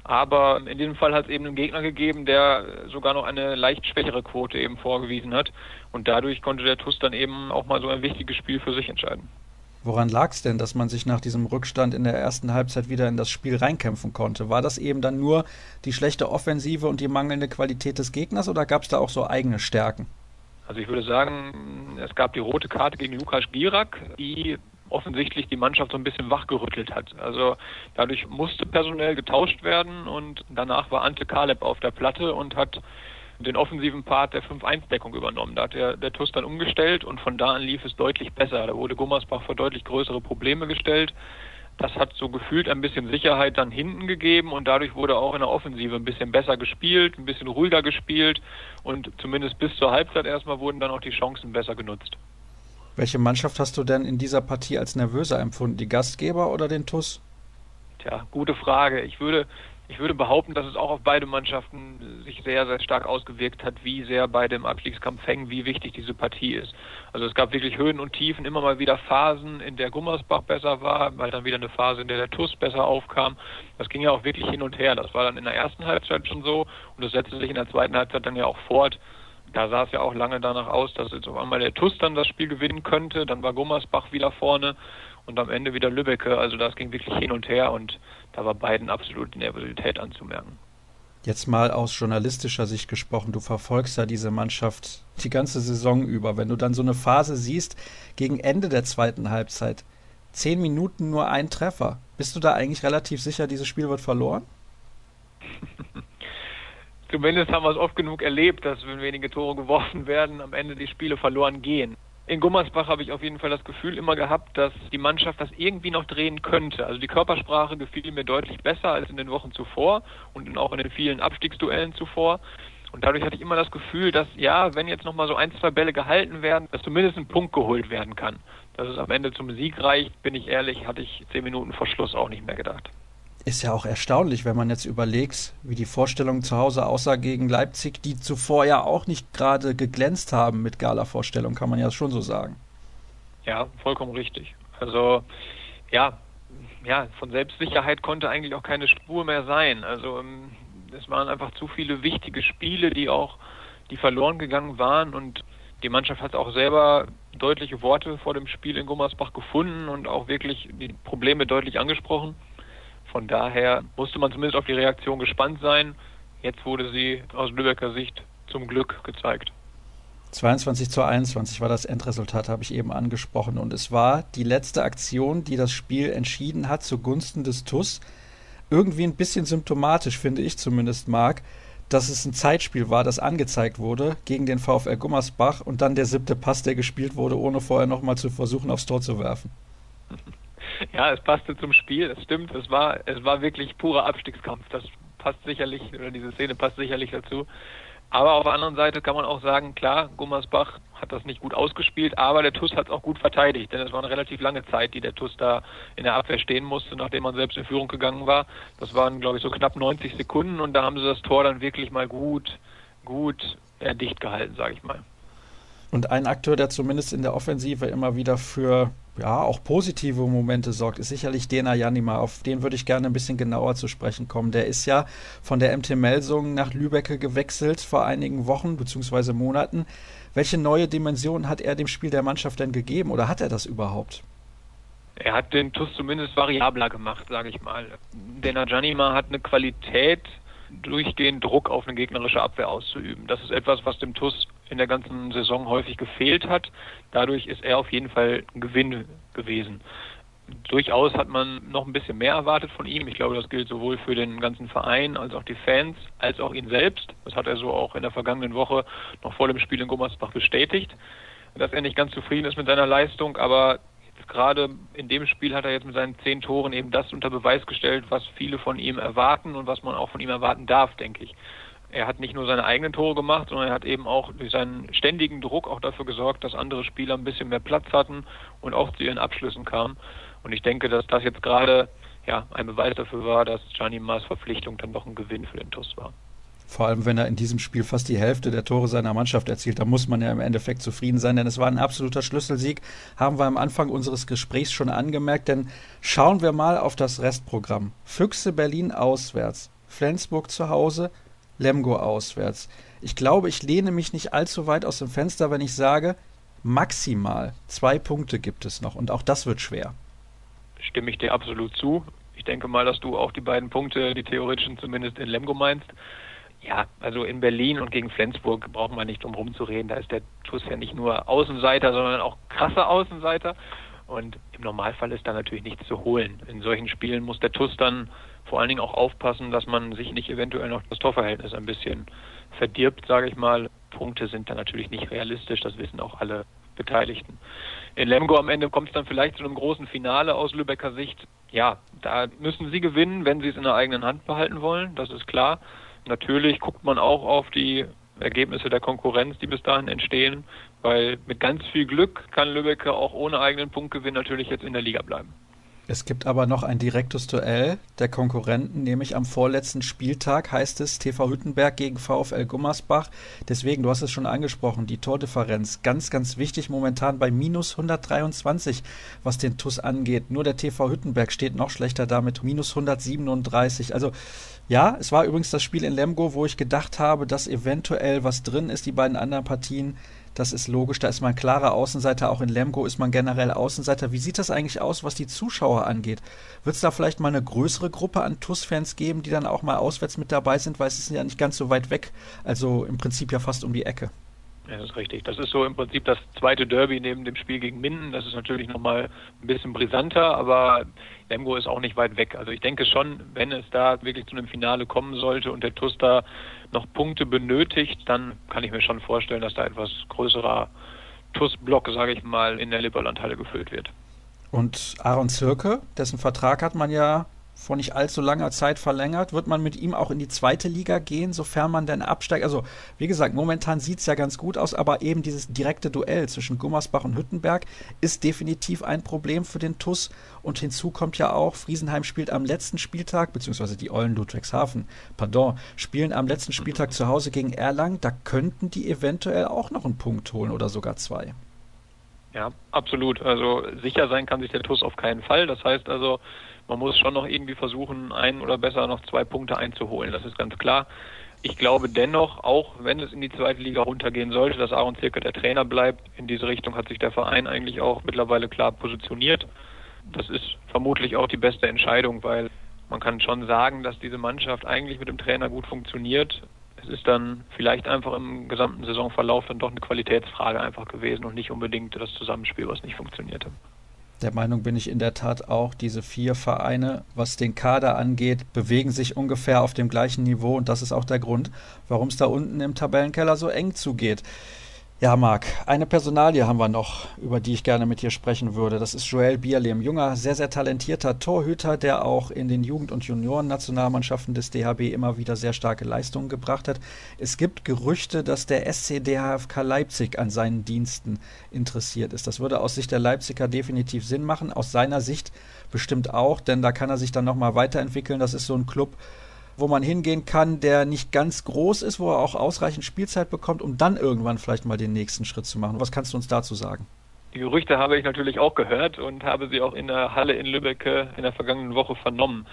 Aber in diesem Fall hat es eben einen Gegner gegeben, der sogar noch eine leicht schwächere Quote eben vorgewiesen hat. Und dadurch konnte der TUS dann eben auch mal so ein wichtiges Spiel für sich entscheiden. Woran lag es denn, dass man sich nach diesem Rückstand in der ersten Halbzeit wieder in das Spiel reinkämpfen konnte? War das eben dann nur die schlechte Offensive und die mangelnde Qualität des Gegners oder gab es da auch so eigene Stärken? Also ich würde sagen, es gab die rote Karte gegen Lukas Girak, die offensichtlich die Mannschaft so ein bisschen wachgerüttelt hat. Also dadurch musste personell getauscht werden und danach war Ante Kaleb auf der Platte und hat den offensiven Part der 5-1-Deckung übernommen. Da hat der, der TUS dann umgestellt und von da an lief es deutlich besser. Da wurde Gummersbach vor deutlich größere Probleme gestellt. Das hat so gefühlt ein bisschen Sicherheit dann hinten gegeben und dadurch wurde auch in der Offensive ein bisschen besser gespielt, ein bisschen ruhiger gespielt und zumindest bis zur Halbzeit erstmal wurden dann auch die Chancen besser genutzt. Welche Mannschaft hast du denn in dieser Partie als nervöser empfunden? Die Gastgeber oder den TUS? Tja, gute Frage. Ich würde, ich würde behaupten, dass es auch auf beide Mannschaften sich sehr, sehr stark ausgewirkt hat, wie sehr bei dem Abstiegskampf hängen, wie wichtig diese Partie ist. Also es gab wirklich Höhen und Tiefen, immer mal wieder Phasen, in der Gummersbach besser war, weil dann wieder eine Phase, in der der TUS besser aufkam. Das ging ja auch wirklich hin und her. Das war dann in der ersten Halbzeit schon so und das setzte sich in der zweiten Halbzeit dann ja auch fort. Da sah es ja auch lange danach aus, dass jetzt auf einmal der TUS dann das Spiel gewinnen könnte. Dann war Gummersbach wieder vorne und am Ende wieder Lübbecke. Also das ging wirklich hin und her und da war beiden absolut Nervosität anzumerken. Jetzt mal aus journalistischer Sicht gesprochen, du verfolgst ja diese Mannschaft die ganze Saison über. Wenn du dann so eine Phase siehst, gegen Ende der zweiten Halbzeit, zehn Minuten nur ein Treffer, bist du da eigentlich relativ sicher, dieses Spiel wird verloren? Zumindest haben wir es oft genug erlebt, dass wenn wenige Tore geworfen werden, am Ende die Spiele verloren gehen in Gummersbach habe ich auf jeden Fall das Gefühl immer gehabt, dass die Mannschaft das irgendwie noch drehen könnte. Also die Körpersprache gefiel mir deutlich besser als in den Wochen zuvor und auch in den vielen Abstiegsduellen zuvor. Und dadurch hatte ich immer das Gefühl, dass ja, wenn jetzt nochmal so ein, zwei Bälle gehalten werden, dass zumindest ein Punkt geholt werden kann. Dass es am Ende zum Sieg reicht, bin ich ehrlich, hatte ich zehn Minuten vor Schluss auch nicht mehr gedacht. Ist ja auch erstaunlich, wenn man jetzt überlegt, wie die Vorstellung zu Hause aussah gegen Leipzig, die zuvor ja auch nicht gerade geglänzt haben mit Gala-Vorstellung, kann man ja schon so sagen. Ja, vollkommen richtig. Also, ja, ja, von Selbstsicherheit konnte eigentlich auch keine Spur mehr sein. Also, ähm, es waren einfach zu viele wichtige Spiele, die auch, die verloren gegangen waren und die Mannschaft hat auch selber deutliche Worte vor dem Spiel in Gummersbach gefunden und auch wirklich die Probleme deutlich angesprochen. Von daher musste man zumindest auf die Reaktion gespannt sein. Jetzt wurde sie aus Lübecker Sicht zum Glück gezeigt. 22 zu 21 war das Endresultat, habe ich eben angesprochen. Und es war die letzte Aktion, die das Spiel entschieden hat zugunsten des TUS. Irgendwie ein bisschen symptomatisch, finde ich zumindest, Marc, dass es ein Zeitspiel war, das angezeigt wurde gegen den VfL Gummersbach und dann der siebte Pass, der gespielt wurde, ohne vorher nochmal zu versuchen, aufs Tor zu werfen. Ja, es passte zum Spiel, das stimmt. Es war, es war wirklich purer Abstiegskampf. Das passt sicherlich, oder diese Szene passt sicherlich dazu. Aber auf der anderen Seite kann man auch sagen, klar, Gummersbach hat das nicht gut ausgespielt, aber der TUS hat es auch gut verteidigt, denn es war eine relativ lange Zeit, die der TUS da in der Abwehr stehen musste, nachdem man selbst in Führung gegangen war. Das waren, glaube ich, so knapp 90 Sekunden und da haben sie das Tor dann wirklich mal gut, gut ja, dicht gehalten, sage ich mal. Und ein Akteur, der zumindest in der Offensive immer wieder für ja, auch positive Momente sorgt, ist sicherlich Dena Janima. Auf den würde ich gerne ein bisschen genauer zu sprechen kommen. Der ist ja von der MT Melsung nach Lübecke gewechselt vor einigen Wochen bzw. Monaten. Welche neue Dimension hat er dem Spiel der Mannschaft denn gegeben oder hat er das überhaupt? Er hat den TUS zumindest variabler gemacht, sage ich mal. Dena Janima hat eine Qualität, durchgehend Druck auf eine gegnerische Abwehr auszuüben. Das ist etwas, was dem TUS in der ganzen Saison häufig gefehlt hat. Dadurch ist er auf jeden Fall ein Gewinn gewesen. Durchaus hat man noch ein bisschen mehr erwartet von ihm. Ich glaube, das gilt sowohl für den ganzen Verein als auch die Fans, als auch ihn selbst. Das hat er so auch in der vergangenen Woche noch vor dem Spiel in Gummersbach bestätigt, dass er nicht ganz zufrieden ist mit seiner Leistung, aber gerade in dem Spiel hat er jetzt mit seinen zehn Toren eben das unter Beweis gestellt, was viele von ihm erwarten und was man auch von ihm erwarten darf, denke ich. Er hat nicht nur seine eigenen Tore gemacht, sondern er hat eben auch durch seinen ständigen Druck auch dafür gesorgt, dass andere Spieler ein bisschen mehr Platz hatten und auch zu ihren Abschlüssen kamen. Und ich denke, dass das jetzt gerade ja, ein Beweis dafür war, dass Gianni Maas Verpflichtung dann doch ein Gewinn für den TUS war. Vor allem, wenn er in diesem Spiel fast die Hälfte der Tore seiner Mannschaft erzielt, da muss man ja im Endeffekt zufrieden sein, denn es war ein absoluter Schlüsselsieg, haben wir am Anfang unseres Gesprächs schon angemerkt, denn schauen wir mal auf das Restprogramm. Füchse Berlin auswärts, Flensburg zu Hause, Lemgo auswärts. Ich glaube, ich lehne mich nicht allzu weit aus dem Fenster, wenn ich sage, maximal zwei Punkte gibt es noch und auch das wird schwer. Stimme ich dir absolut zu. Ich denke mal, dass du auch die beiden Punkte, die theoretischen zumindest in Lemgo meinst. Ja, also in Berlin und gegen Flensburg braucht man nicht drum herum zu reden. Da ist der TUS ja nicht nur Außenseiter, sondern auch krasser Außenseiter. Und im Normalfall ist da natürlich nichts zu holen. In solchen Spielen muss der TUS dann vor allen Dingen auch aufpassen, dass man sich nicht eventuell noch das Torverhältnis ein bisschen verdirbt, sage ich mal. Punkte sind da natürlich nicht realistisch, das wissen auch alle Beteiligten. In Lemgo am Ende kommt es dann vielleicht zu einem großen Finale aus Lübecker Sicht. Ja, da müssen sie gewinnen, wenn sie es in der eigenen Hand behalten wollen, das ist klar. Natürlich guckt man auch auf die Ergebnisse der Konkurrenz, die bis dahin entstehen, weil mit ganz viel Glück kann Lübecker auch ohne eigenen Punktgewinn natürlich jetzt in der Liga bleiben. Es gibt aber noch ein direktes Duell der Konkurrenten, nämlich am vorletzten Spieltag heißt es TV Hüttenberg gegen VfL Gummersbach. Deswegen, du hast es schon angesprochen, die Tordifferenz ganz, ganz wichtig momentan bei minus 123, was den TUS angeht. Nur der TV Hüttenberg steht noch schlechter da mit minus 137. Also ja, es war übrigens das Spiel in Lemgo, wo ich gedacht habe, dass eventuell was drin ist. Die beiden anderen Partien das ist logisch, da ist man klarer Außenseiter. Auch in Lemgo ist man generell Außenseiter. Wie sieht das eigentlich aus, was die Zuschauer angeht? Wird es da vielleicht mal eine größere Gruppe an TUS-Fans geben, die dann auch mal auswärts mit dabei sind, weil es ist ja nicht ganz so weit weg. Also im Prinzip ja fast um die Ecke. Das ist richtig. Das ist so im Prinzip das zweite Derby neben dem Spiel gegen Minden. Das ist natürlich nochmal ein bisschen brisanter, aber Lemgo ist auch nicht weit weg. Also ich denke schon, wenn es da wirklich zu einem Finale kommen sollte und der TUS da noch Punkte benötigt, dann kann ich mir schon vorstellen, dass da etwas größerer TUS-Block, sage ich mal, in der Lipperlandhalle gefüllt wird. Und Aaron Zirke, dessen Vertrag hat man ja vor nicht allzu langer Zeit verlängert. Wird man mit ihm auch in die zweite Liga gehen, sofern man denn absteigt? Also, wie gesagt, momentan sieht es ja ganz gut aus, aber eben dieses direkte Duell zwischen Gummersbach und Hüttenberg ist definitiv ein Problem für den TUS. Und hinzu kommt ja auch, Friesenheim spielt am letzten Spieltag, beziehungsweise die Eulen Ludwigshafen, pardon, spielen am letzten Spieltag zu Hause gegen Erlangen. Da könnten die eventuell auch noch einen Punkt holen oder sogar zwei. Ja, absolut. Also sicher sein kann sich der TUS auf keinen Fall. Das heißt also, man muss schon noch irgendwie versuchen, ein oder besser noch zwei Punkte einzuholen. Das ist ganz klar. Ich glaube dennoch, auch wenn es in die zweite Liga runtergehen sollte, dass Aaron Zirke der Trainer bleibt. In diese Richtung hat sich der Verein eigentlich auch mittlerweile klar positioniert. Das ist vermutlich auch die beste Entscheidung, weil man kann schon sagen, dass diese Mannschaft eigentlich mit dem Trainer gut funktioniert. Es ist dann vielleicht einfach im gesamten Saisonverlauf dann doch eine Qualitätsfrage einfach gewesen und nicht unbedingt das Zusammenspiel, was nicht funktionierte. Der Meinung bin ich in der Tat auch, diese vier Vereine, was den Kader angeht, bewegen sich ungefähr auf dem gleichen Niveau und das ist auch der Grund, warum es da unten im Tabellenkeller so eng zugeht. Ja, Marc, eine Personalie haben wir noch, über die ich gerne mit dir sprechen würde. Das ist Joel Bierlehm, junger, sehr, sehr talentierter Torhüter, der auch in den Jugend- und Junioren-Nationalmannschaften des DHB immer wieder sehr starke Leistungen gebracht hat. Es gibt Gerüchte, dass der SC DHFK Leipzig an seinen Diensten interessiert ist. Das würde aus Sicht der Leipziger definitiv Sinn machen, aus seiner Sicht bestimmt auch, denn da kann er sich dann nochmal weiterentwickeln. Das ist so ein Club, wo man hingehen kann, der nicht ganz groß ist, wo er auch ausreichend Spielzeit bekommt, um dann irgendwann vielleicht mal den nächsten Schritt zu machen. Was kannst du uns dazu sagen? Die Gerüchte habe ich natürlich auch gehört und habe sie auch in der Halle in Lübeck in der vergangenen Woche vernommen.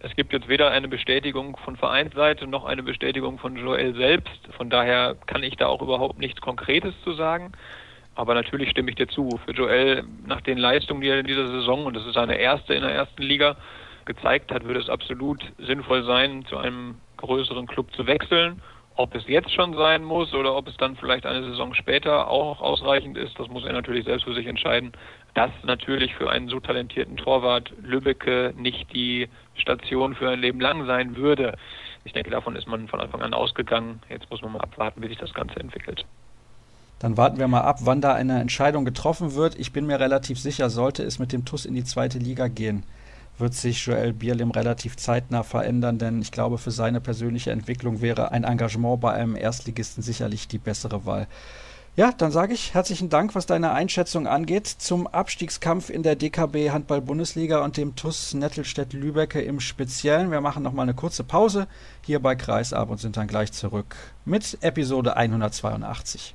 Es gibt jetzt weder eine Bestätigung von Vereinsseite noch eine Bestätigung von Joel selbst. Von daher kann ich da auch überhaupt nichts Konkretes zu sagen. Aber natürlich stimme ich dir zu. Für Joel, nach den Leistungen, die er in dieser Saison, und das ist seine erste in der ersten Liga, gezeigt hat, würde es absolut sinnvoll sein, zu einem größeren Club zu wechseln. Ob es jetzt schon sein muss oder ob es dann vielleicht eine Saison später auch ausreichend ist, das muss er natürlich selbst für sich entscheiden dass natürlich für einen so talentierten Torwart Lübbecke nicht die Station für ein Leben lang sein würde. Ich denke, davon ist man von Anfang an ausgegangen. Jetzt muss man mal abwarten, wie sich das Ganze entwickelt. Dann warten wir mal ab, wann da eine Entscheidung getroffen wird. Ich bin mir relativ sicher, sollte es mit dem TUS in die zweite Liga gehen, wird sich Joel Bierlim relativ zeitnah verändern, denn ich glaube, für seine persönliche Entwicklung wäre ein Engagement bei einem Erstligisten sicherlich die bessere Wahl. Ja, dann sage ich herzlichen Dank, was deine Einschätzung angeht zum Abstiegskampf in der DKB Handball-Bundesliga und dem TUS Nettelstedt-Lübecke im Speziellen. Wir machen nochmal eine kurze Pause hier bei Kreisab und sind dann gleich zurück mit Episode 182.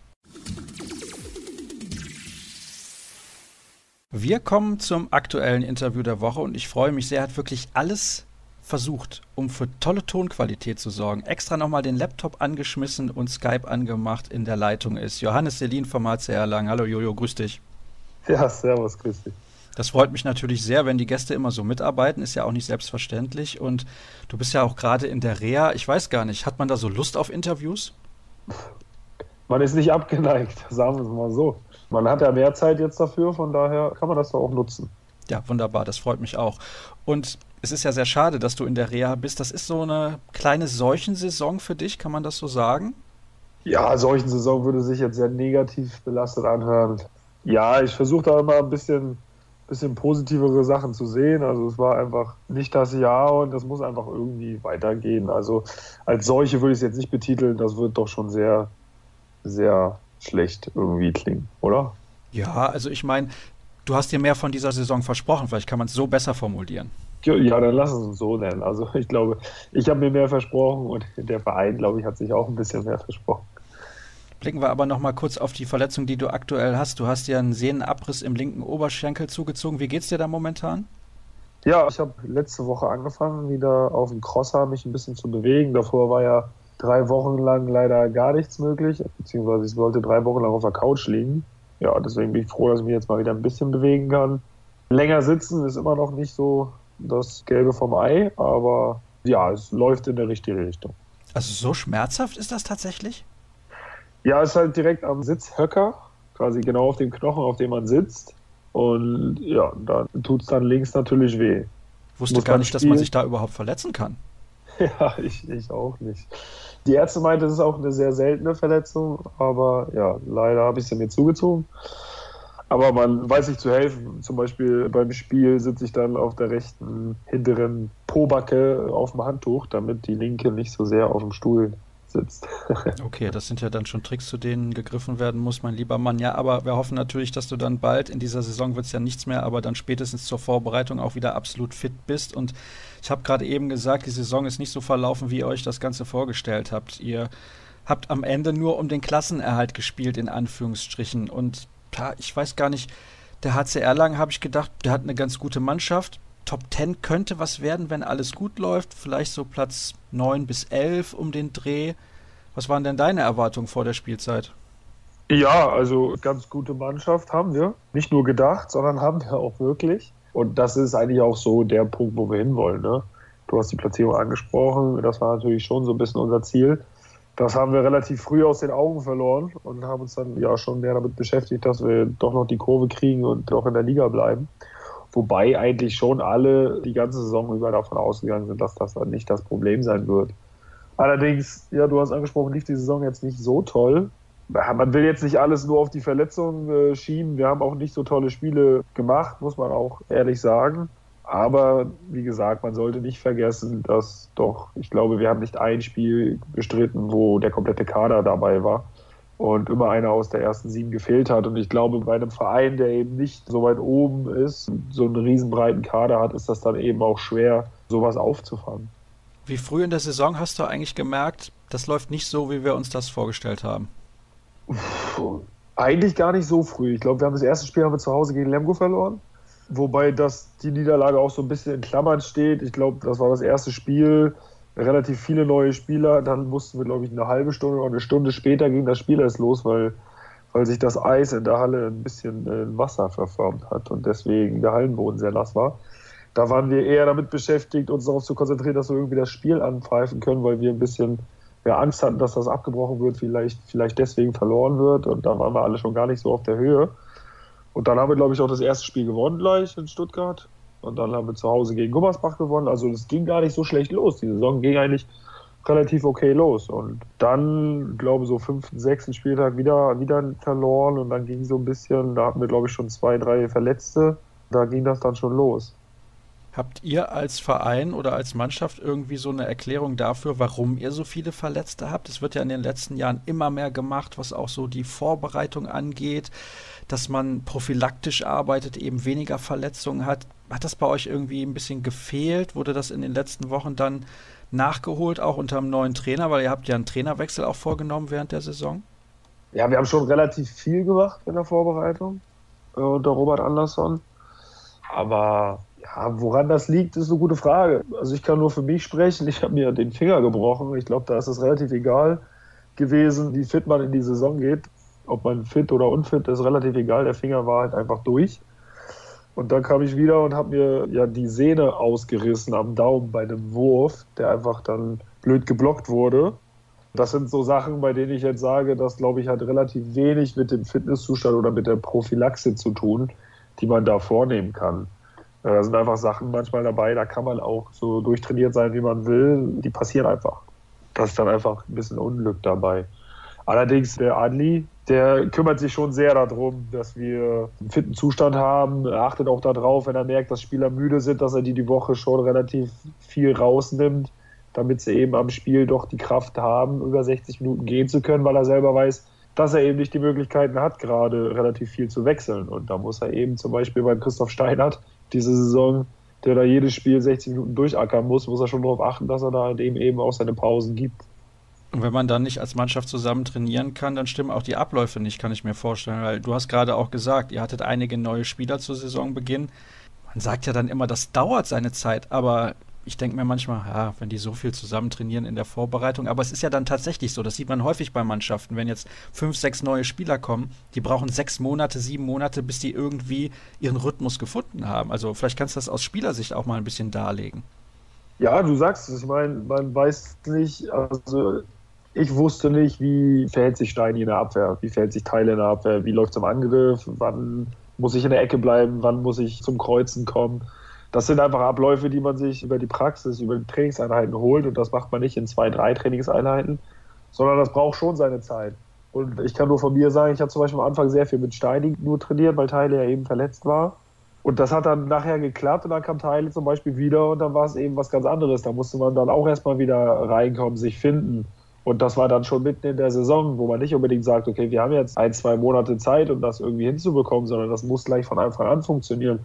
Wir kommen zum aktuellen Interview der Woche und ich freue mich sehr, hat wirklich alles versucht, um für tolle Tonqualität zu sorgen, extra nochmal den Laptop angeschmissen und Skype angemacht in der Leitung ist. Johannes Selin vom HCR Lang. Hallo Jojo, grüß dich. Ja, servus, grüß dich. Das freut mich natürlich sehr, wenn die Gäste immer so mitarbeiten, ist ja auch nicht selbstverständlich. Und du bist ja auch gerade in der Reha. Ich weiß gar nicht, hat man da so Lust auf Interviews? Man ist nicht abgeneigt, sagen wir es mal so. Man hat ja mehr Zeit jetzt dafür, von daher kann man das doch auch nutzen. Ja, wunderbar, das freut mich auch. Und es ist ja sehr schade, dass du in der Reha bist. Das ist so eine kleine Seuchensaison für dich, kann man das so sagen? Ja, Seuchensaison würde sich jetzt sehr negativ belastet anhören. Ja, ich versuche da immer ein bisschen, bisschen positivere Sachen zu sehen. Also es war einfach nicht das Jahr und das muss einfach irgendwie weitergehen. Also als solche würde ich es jetzt nicht betiteln. Das wird doch schon sehr, sehr schlecht irgendwie klingen, oder? Ja, also ich meine, du hast dir mehr von dieser Saison versprochen. Vielleicht kann man es so besser formulieren. Ja, dann lass es uns so nennen. Also ich glaube, ich habe mir mehr versprochen und der Verein, glaube ich, hat sich auch ein bisschen mehr versprochen. Blicken wir aber noch mal kurz auf die Verletzung, die du aktuell hast. Du hast ja einen Sehnenabriss im linken Oberschenkel zugezogen. Wie geht's dir da momentan? Ja, ich habe letzte Woche angefangen, wieder auf dem Crosser mich ein bisschen zu bewegen. Davor war ja drei Wochen lang leider gar nichts möglich, beziehungsweise ich sollte drei Wochen lang auf der Couch liegen. Ja, deswegen bin ich froh, dass ich mich jetzt mal wieder ein bisschen bewegen kann. Länger sitzen ist immer noch nicht so das Gelbe vom Ei, aber ja, es läuft in der richtige Richtung. Also so schmerzhaft ist das tatsächlich? Ja, es ist halt direkt am Sitzhöcker, quasi genau auf dem Knochen, auf dem man sitzt. Und ja, da tut es dann links natürlich weh. Ich wusste Muss gar nicht, dass man sich da überhaupt verletzen kann. Ja, ich, ich auch nicht. Die Ärzte meinten, es ist auch eine sehr seltene Verletzung, aber ja, leider habe ich sie mir zugezogen. Aber man weiß sich zu helfen. Zum Beispiel beim Spiel sitze ich dann auf der rechten hinteren Pobacke auf dem Handtuch, damit die linke nicht so sehr auf dem Stuhl sitzt. okay, das sind ja dann schon Tricks, zu denen gegriffen werden muss, mein lieber Mann. Ja, aber wir hoffen natürlich, dass du dann bald, in dieser Saison wird es ja nichts mehr, aber dann spätestens zur Vorbereitung auch wieder absolut fit bist. Und ich habe gerade eben gesagt, die Saison ist nicht so verlaufen, wie ihr euch das Ganze vorgestellt habt. Ihr habt am Ende nur um den Klassenerhalt gespielt, in Anführungsstrichen. Und ich weiß gar nicht, der HCR lang habe ich gedacht, der hat eine ganz gute Mannschaft. Top 10 könnte was werden, wenn alles gut läuft. Vielleicht so Platz 9 bis 11 um den Dreh. Was waren denn deine Erwartungen vor der Spielzeit? Ja, also ganz gute Mannschaft haben wir. Nicht nur gedacht, sondern haben wir auch wirklich. Und das ist eigentlich auch so der Punkt, wo wir hinwollen. Ne? Du hast die Platzierung angesprochen. Das war natürlich schon so ein bisschen unser Ziel. Das haben wir relativ früh aus den Augen verloren und haben uns dann ja schon mehr damit beschäftigt, dass wir doch noch die Kurve kriegen und doch in der Liga bleiben. Wobei eigentlich schon alle die ganze Saison über davon ausgegangen sind, dass das dann nicht das Problem sein wird. Allerdings, ja, du hast angesprochen, lief die Saison jetzt nicht so toll. Man will jetzt nicht alles nur auf die Verletzungen äh, schieben. Wir haben auch nicht so tolle Spiele gemacht, muss man auch ehrlich sagen. Aber wie gesagt, man sollte nicht vergessen, dass doch, ich glaube, wir haben nicht ein Spiel bestritten, wo der komplette Kader dabei war und immer einer aus der ersten sieben gefehlt hat. Und ich glaube, bei einem Verein, der eben nicht so weit oben ist, so einen riesenbreiten Kader hat, ist das dann eben auch schwer, sowas aufzufangen. Wie früh in der Saison hast du eigentlich gemerkt, das läuft nicht so, wie wir uns das vorgestellt haben? Eigentlich gar nicht so früh. Ich glaube, wir haben das erste Spiel haben wir zu Hause gegen Lemgo verloren. Wobei das die Niederlage auch so ein bisschen in Klammern steht. Ich glaube, das war das erste Spiel. Relativ viele neue Spieler. Dann mussten wir, glaube ich, eine halbe Stunde oder eine Stunde später ging das Spiel erst los, weil, weil sich das Eis in der Halle ein bisschen in Wasser verformt hat und deswegen der Hallenboden sehr nass war da waren wir eher damit beschäftigt, uns darauf zu konzentrieren, dass wir irgendwie das Spiel anpfeifen können, weil wir ein bisschen ja, Angst hatten, dass das abgebrochen wird, vielleicht, vielleicht deswegen verloren wird. Und da waren wir alle schon gar nicht so auf der Höhe. Und dann haben wir, glaube ich, auch das erste Spiel gewonnen gleich in Stuttgart. Und dann haben wir zu Hause gegen Gummersbach gewonnen. Also es ging gar nicht so schlecht los. Die Saison ging eigentlich relativ okay los. Und dann, glaube ich, so fünften, sechsten Spieltag wieder, wieder verloren. Und dann ging so ein bisschen, da hatten wir, glaube ich, schon zwei, drei Verletzte. Da ging das dann schon los. Habt ihr als Verein oder als Mannschaft irgendwie so eine Erklärung dafür, warum ihr so viele Verletzte habt? Es wird ja in den letzten Jahren immer mehr gemacht, was auch so die Vorbereitung angeht, dass man prophylaktisch arbeitet, eben weniger Verletzungen hat. Hat das bei euch irgendwie ein bisschen gefehlt? Wurde das in den letzten Wochen dann nachgeholt, auch unter einem neuen Trainer? Weil ihr habt ja einen Trainerwechsel auch vorgenommen während der Saison. Ja, wir haben schon relativ viel gemacht in der Vorbereitung äh, unter Robert Andersson. Aber ja, woran das liegt, ist eine gute Frage. Also ich kann nur für mich sprechen. Ich habe mir den Finger gebrochen. Ich glaube, da ist es relativ egal gewesen, wie fit man in die Saison geht. Ob man fit oder unfit ist relativ egal. Der Finger war halt einfach durch. Und dann kam ich wieder und habe mir ja die Sehne ausgerissen am Daumen bei einem Wurf, der einfach dann blöd geblockt wurde. Das sind so Sachen, bei denen ich jetzt sage, das glaube ich hat relativ wenig mit dem Fitnesszustand oder mit der Prophylaxe zu tun, die man da vornehmen kann. Da sind einfach Sachen manchmal dabei, da kann man auch so durchtrainiert sein, wie man will. Die passieren einfach. Das ist dann einfach ein bisschen Unglück dabei. Allerdings der Adli, der kümmert sich schon sehr darum, dass wir einen fitten Zustand haben. Er achtet auch darauf, wenn er merkt, dass Spieler müde sind, dass er die die Woche schon relativ viel rausnimmt, damit sie eben am Spiel doch die Kraft haben, über 60 Minuten gehen zu können, weil er selber weiß, dass er eben nicht die Möglichkeiten hat, gerade relativ viel zu wechseln. Und da muss er eben zum Beispiel bei Christoph Steinert diese Saison, der da jedes Spiel 60 Minuten durchackern muss, muss er schon darauf achten, dass er da dem eben auch seine Pausen gibt. Und wenn man dann nicht als Mannschaft zusammen trainieren kann, dann stimmen auch die Abläufe nicht, kann ich mir vorstellen. Weil du hast gerade auch gesagt, ihr hattet einige neue Spieler zu Saisonbeginn. Man sagt ja dann immer, das dauert seine Zeit, aber ich denke mir manchmal, ja, wenn die so viel zusammen trainieren in der Vorbereitung, aber es ist ja dann tatsächlich so, das sieht man häufig bei Mannschaften, wenn jetzt fünf, sechs neue Spieler kommen, die brauchen sechs Monate, sieben Monate, bis die irgendwie ihren Rhythmus gefunden haben. Also vielleicht kannst du das aus Spielersicht auch mal ein bisschen darlegen. Ja, du sagst es, ich meine, man weiß nicht, also ich wusste nicht, wie verhält sich Steini in der Abwehr, wie verhält sich Teile in der Abwehr, wie läuft es im Angriff, wann muss ich in der Ecke bleiben, wann muss ich zum Kreuzen kommen das sind einfach Abläufe, die man sich über die Praxis, über die Trainingseinheiten holt und das macht man nicht in zwei, drei Trainingseinheiten, sondern das braucht schon seine Zeit. Und ich kann nur von mir sagen, ich habe zum Beispiel am Anfang sehr viel mit Steining nur trainiert, weil Teile ja eben verletzt war. Und das hat dann nachher geklappt und dann kam Teile zum Beispiel wieder und dann war es eben was ganz anderes. Da musste man dann auch erstmal wieder reinkommen, sich finden. Und das war dann schon mitten in der Saison, wo man nicht unbedingt sagt, okay, wir haben jetzt ein, zwei Monate Zeit, um das irgendwie hinzubekommen, sondern das muss gleich von Anfang an funktionieren.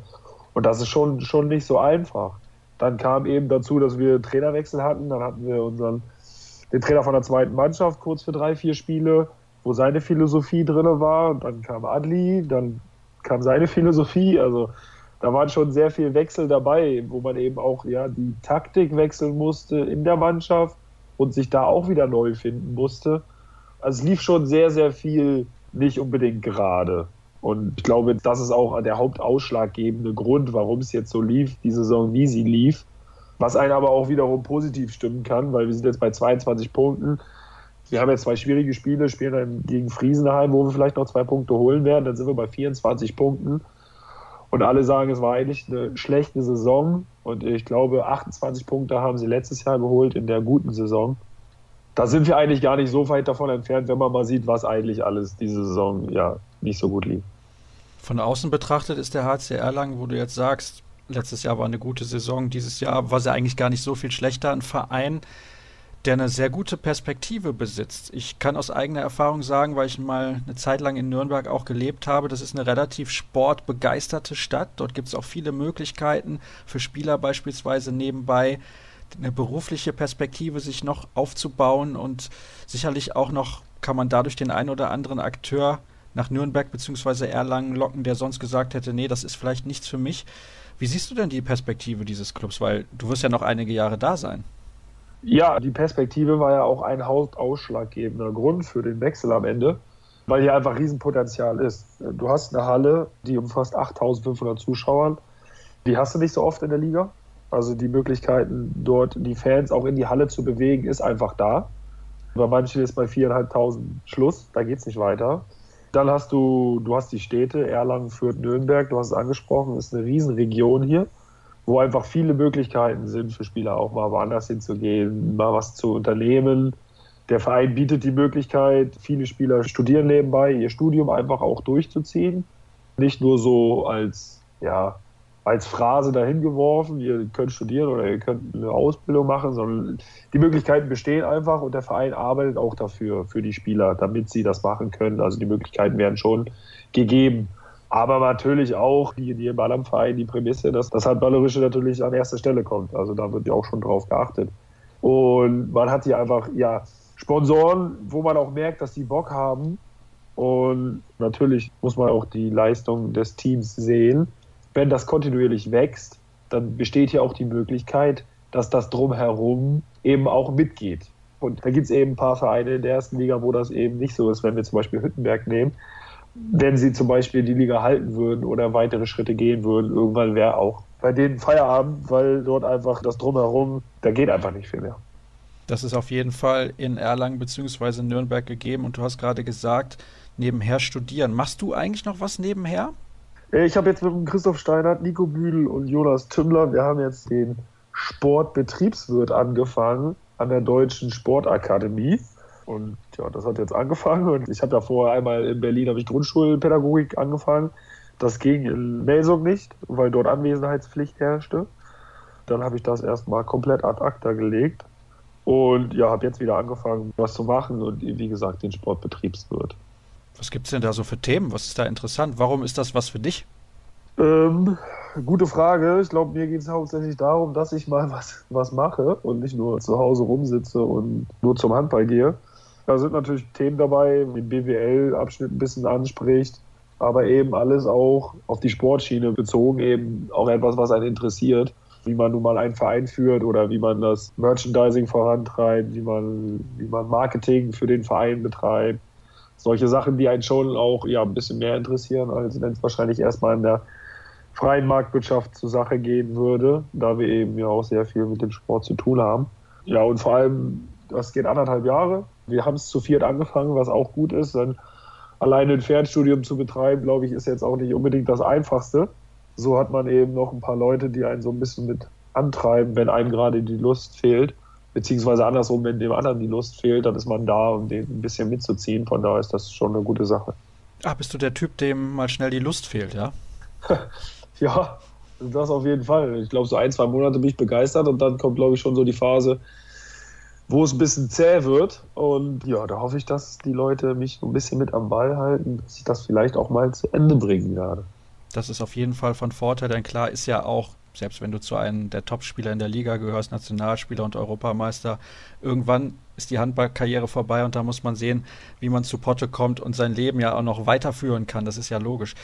Und das ist schon, schon nicht so einfach. Dann kam eben dazu, dass wir Trainerwechsel hatten. Dann hatten wir unseren, den Trainer von der zweiten Mannschaft kurz für drei, vier Spiele, wo seine Philosophie drin war. Und dann kam Adli, dann kam seine Philosophie. Also da waren schon sehr viel Wechsel dabei, wo man eben auch ja, die Taktik wechseln musste in der Mannschaft und sich da auch wieder neu finden musste. Also es lief schon sehr, sehr viel nicht unbedingt gerade. Und ich glaube, das ist auch der hauptausschlaggebende Grund, warum es jetzt so lief, die Saison, wie sie lief. Was einen aber auch wiederum positiv stimmen kann, weil wir sind jetzt bei 22 Punkten. Wir haben jetzt zwei schwierige Spiele, spielen dann gegen Friesenheim, wo wir vielleicht noch zwei Punkte holen werden. Dann sind wir bei 24 Punkten. Und alle sagen, es war eigentlich eine schlechte Saison. Und ich glaube, 28 Punkte haben sie letztes Jahr geholt in der guten Saison. Da sind wir eigentlich gar nicht so weit davon entfernt, wenn man mal sieht, was eigentlich alles diese Saison ja nicht so gut lief. Von außen betrachtet ist der HC Erlangen, wo du jetzt sagst, letztes Jahr war eine gute Saison, dieses Jahr war sie eigentlich gar nicht so viel schlechter, ein Verein, der eine sehr gute Perspektive besitzt. Ich kann aus eigener Erfahrung sagen, weil ich mal eine Zeit lang in Nürnberg auch gelebt habe, das ist eine relativ sportbegeisterte Stadt. Dort gibt es auch viele Möglichkeiten für Spieler beispielsweise nebenbei eine berufliche Perspektive sich noch aufzubauen und sicherlich auch noch kann man dadurch den einen oder anderen Akteur nach Nürnberg bzw. Erlangen locken, der sonst gesagt hätte, nee, das ist vielleicht nichts für mich. Wie siehst du denn die Perspektive dieses Clubs? Weil du wirst ja noch einige Jahre da sein. Ja, die Perspektive war ja auch ein hauptausschlaggebender Grund für den Wechsel am Ende, weil hier einfach Riesenpotenzial ist. Du hast eine Halle, die umfasst 8500 Zuschauern. Die hast du nicht so oft in der Liga. Also die Möglichkeiten, dort die Fans auch in die Halle zu bewegen, ist einfach da. Bei manchen ist bei 4.500 Schluss, da geht es nicht weiter. Dann hast du, du hast die Städte, Erlangen, Fürth, Nürnberg, du hast es angesprochen, ist eine Riesenregion hier, wo einfach viele Möglichkeiten sind für Spieler auch mal woanders hinzugehen, mal was zu unternehmen. Der Verein bietet die Möglichkeit, viele Spieler studieren nebenbei, ihr Studium einfach auch durchzuziehen. Nicht nur so als, ja, als Phrase dahin geworfen, ihr könnt studieren oder ihr könnt eine Ausbildung machen, sondern die Möglichkeiten bestehen einfach und der Verein arbeitet auch dafür, für die Spieler, damit sie das machen können. Also die Möglichkeiten werden schon gegeben. Aber natürlich auch, wie in jedem anderen Verein, die Prämisse, dass das Handballerische natürlich an erster Stelle kommt. Also da wird ja auch schon drauf geachtet. Und man hat hier einfach, ja, Sponsoren, wo man auch merkt, dass die Bock haben. Und natürlich muss man auch die Leistung des Teams sehen wenn das kontinuierlich wächst, dann besteht hier auch die Möglichkeit, dass das drumherum eben auch mitgeht. Und da gibt es eben ein paar Vereine in der ersten Liga, wo das eben nicht so ist. Wenn wir zum Beispiel Hüttenberg nehmen, wenn sie zum Beispiel die Liga halten würden oder weitere Schritte gehen würden, irgendwann wäre auch bei denen Feierabend, weil dort einfach das Drumherum, da geht einfach nicht viel mehr. Das ist auf jeden Fall in Erlangen bzw. Nürnberg gegeben und du hast gerade gesagt, nebenher studieren. Machst du eigentlich noch was nebenher? Äh, ich habe jetzt mit Christoph Steinert, Nico Büdel und Jonas Tümmler, wir haben jetzt den Sportbetriebswirt angefangen an der Deutschen Sportakademie. Und ja, das hat jetzt angefangen. Und ich habe da vorher einmal in Berlin ich Grundschulpädagogik angefangen. Das ging in Melsung nicht, weil dort Anwesenheitspflicht herrschte. Dann habe ich das erstmal komplett ad acta gelegt. Und ja, habe jetzt wieder angefangen, was zu machen und wie gesagt, den Sportbetriebswirt. Was gibt es denn da so für Themen? Was ist da interessant? Warum ist das was für dich? Ähm, gute Frage. Ich glaube, mir geht es hauptsächlich darum, dass ich mal was, was mache und nicht nur zu Hause rumsitze und nur zum Handball gehe. Da sind natürlich Themen dabei, wie BWL-Abschnitt ein bisschen anspricht, aber eben alles auch auf die Sportschiene bezogen, eben auch etwas, was einen interessiert, wie man nun mal einen Verein führt oder wie man das Merchandising vorantreibt, wie man, wie man Marketing für den Verein betreibt solche Sachen, die einen schon auch ja, ein bisschen mehr interessieren, als wenn es wahrscheinlich erstmal in der freien Marktwirtschaft zur Sache gehen würde, da wir eben ja auch sehr viel mit dem Sport zu tun haben. Ja, und vor allem, das geht anderthalb Jahre. Wir haben es zu viert angefangen, was auch gut ist. Denn alleine ein Fernstudium zu betreiben, glaube ich, ist jetzt auch nicht unbedingt das Einfachste. So hat man eben noch ein paar Leute, die einen so ein bisschen mit antreiben, wenn einem gerade die Lust fehlt beziehungsweise andersrum, wenn dem anderen die Lust fehlt, dann ist man da, um den ein bisschen mitzuziehen. Von daher ist das schon eine gute Sache. Ah, bist du der Typ, dem mal schnell die Lust fehlt, ja? ja, das auf jeden Fall. Ich glaube, so ein, zwei Monate bin ich begeistert und dann kommt, glaube ich, schon so die Phase, wo es ein bisschen zäh wird. Und ja, da hoffe ich, dass die Leute mich so ein bisschen mit am Ball halten, dass ich das vielleicht auch mal zu Ende bringen werde. Das ist auf jeden Fall von Vorteil, denn klar ist ja auch selbst wenn du zu einem der Topspieler in der Liga gehörst, Nationalspieler und Europameister, irgendwann ist die Handballkarriere vorbei und da muss man sehen, wie man zu Potte kommt und sein Leben ja auch noch weiterführen kann. Das ist ja logisch.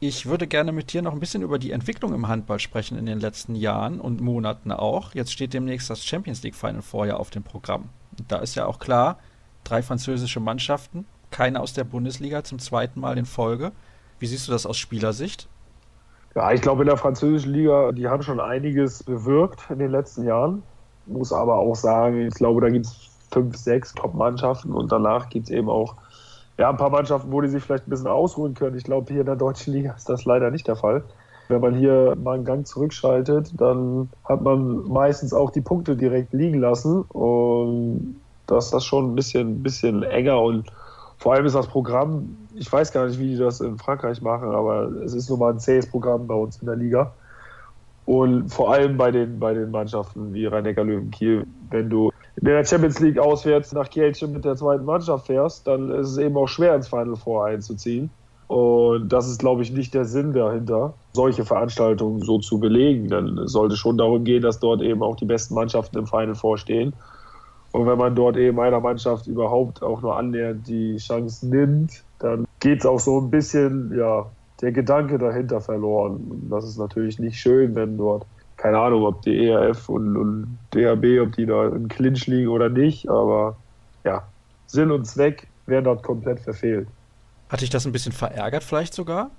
Ich würde gerne mit dir noch ein bisschen über die Entwicklung im Handball sprechen in den letzten Jahren und Monaten auch. Jetzt steht demnächst das Champions League Final vorher auf dem Programm. Da ist ja auch klar, drei französische Mannschaften, keine aus der Bundesliga zum zweiten Mal in Folge. Wie siehst du das aus Spielersicht? Ja, ich glaube, in der französischen Liga, die haben schon einiges bewirkt in den letzten Jahren. Muss aber auch sagen, ich glaube, da gibt es fünf, sechs Top-Mannschaften und danach gibt es eben auch ja, ein paar Mannschaften, wo die sich vielleicht ein bisschen ausruhen können. Ich glaube, hier in der deutschen Liga ist das leider nicht der Fall. Wenn man hier mal einen Gang zurückschaltet, dann hat man meistens auch die Punkte direkt liegen lassen. Und das ist das schon ein bisschen, bisschen enger und vor allem ist das Programm, ich weiß gar nicht, wie die das in Frankreich machen, aber es ist nun mal ein zähes Programm bei uns in der Liga. Und vor allem bei den, bei den Mannschaften wie Rhein-Neckar-Löwen Kiel, wenn du in der Champions League auswärts nach Kielchen mit der zweiten Mannschaft fährst, dann ist es eben auch schwer ins Final Four einzuziehen. Und das ist, glaube ich, nicht der Sinn dahinter, solche Veranstaltungen so zu belegen. Denn es sollte schon darum gehen, dass dort eben auch die besten Mannschaften im Final vorstehen. Und wenn man dort eben einer Mannschaft überhaupt auch nur annähernd die Chance nimmt, dann geht es auch so ein bisschen, ja, der Gedanke dahinter verloren. Und das ist natürlich nicht schön, wenn dort, keine Ahnung, ob die ERF und, und DHB, ob die da im Clinch liegen oder nicht, aber ja, Sinn und Zweck werden dort komplett verfehlt. Hat dich das ein bisschen verärgert vielleicht sogar?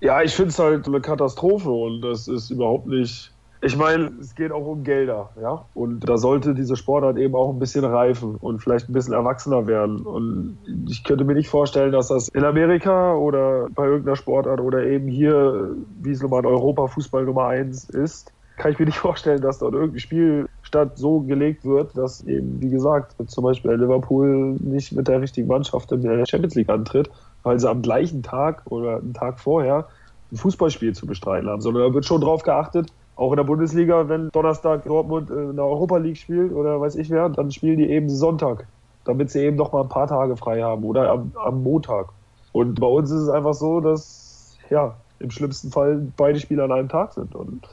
Ja, ich finde es halt eine Katastrophe und das ist überhaupt nicht. Ich meine, es geht auch um Gelder, ja. Und da sollte diese Sportart eben auch ein bisschen reifen und vielleicht ein bisschen erwachsener werden. Und ich könnte mir nicht vorstellen, dass das in Amerika oder bei irgendeiner Sportart oder eben hier, wie es nun mal in Europa Fußball Nummer 1 ist, kann ich mir nicht vorstellen, dass dort irgendein Spielstand so gelegt wird, dass eben, wie gesagt, zum Beispiel Liverpool nicht mit der richtigen Mannschaft in der Champions League antritt, weil sie am gleichen Tag oder einen Tag vorher ein Fußballspiel zu bestreiten haben, sondern da wird schon drauf geachtet, auch in der Bundesliga, wenn Donnerstag Dortmund in der Europa League spielt oder weiß ich wer, dann spielen die eben Sonntag, damit sie eben noch mal ein paar Tage frei haben oder am, am Montag. Und bei uns ist es einfach so, dass ja im schlimmsten Fall beide Spiele an einem Tag sind. Und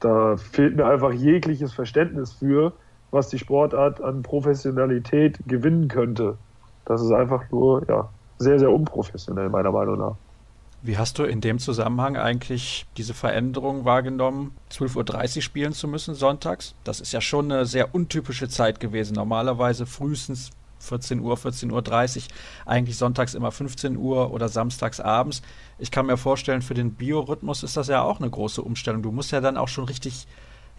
da fehlt mir einfach jegliches Verständnis für, was die Sportart an Professionalität gewinnen könnte. Das ist einfach nur ja, sehr, sehr unprofessionell, meiner Meinung nach. Wie hast du in dem Zusammenhang eigentlich diese Veränderung wahrgenommen, 12.30 Uhr spielen zu müssen sonntags? Das ist ja schon eine sehr untypische Zeit gewesen. Normalerweise frühestens 14 Uhr, 14.30 Uhr, eigentlich sonntags immer 15 Uhr oder samstags abends. Ich kann mir vorstellen, für den Biorhythmus ist das ja auch eine große Umstellung. Du musst ja dann auch schon richtig,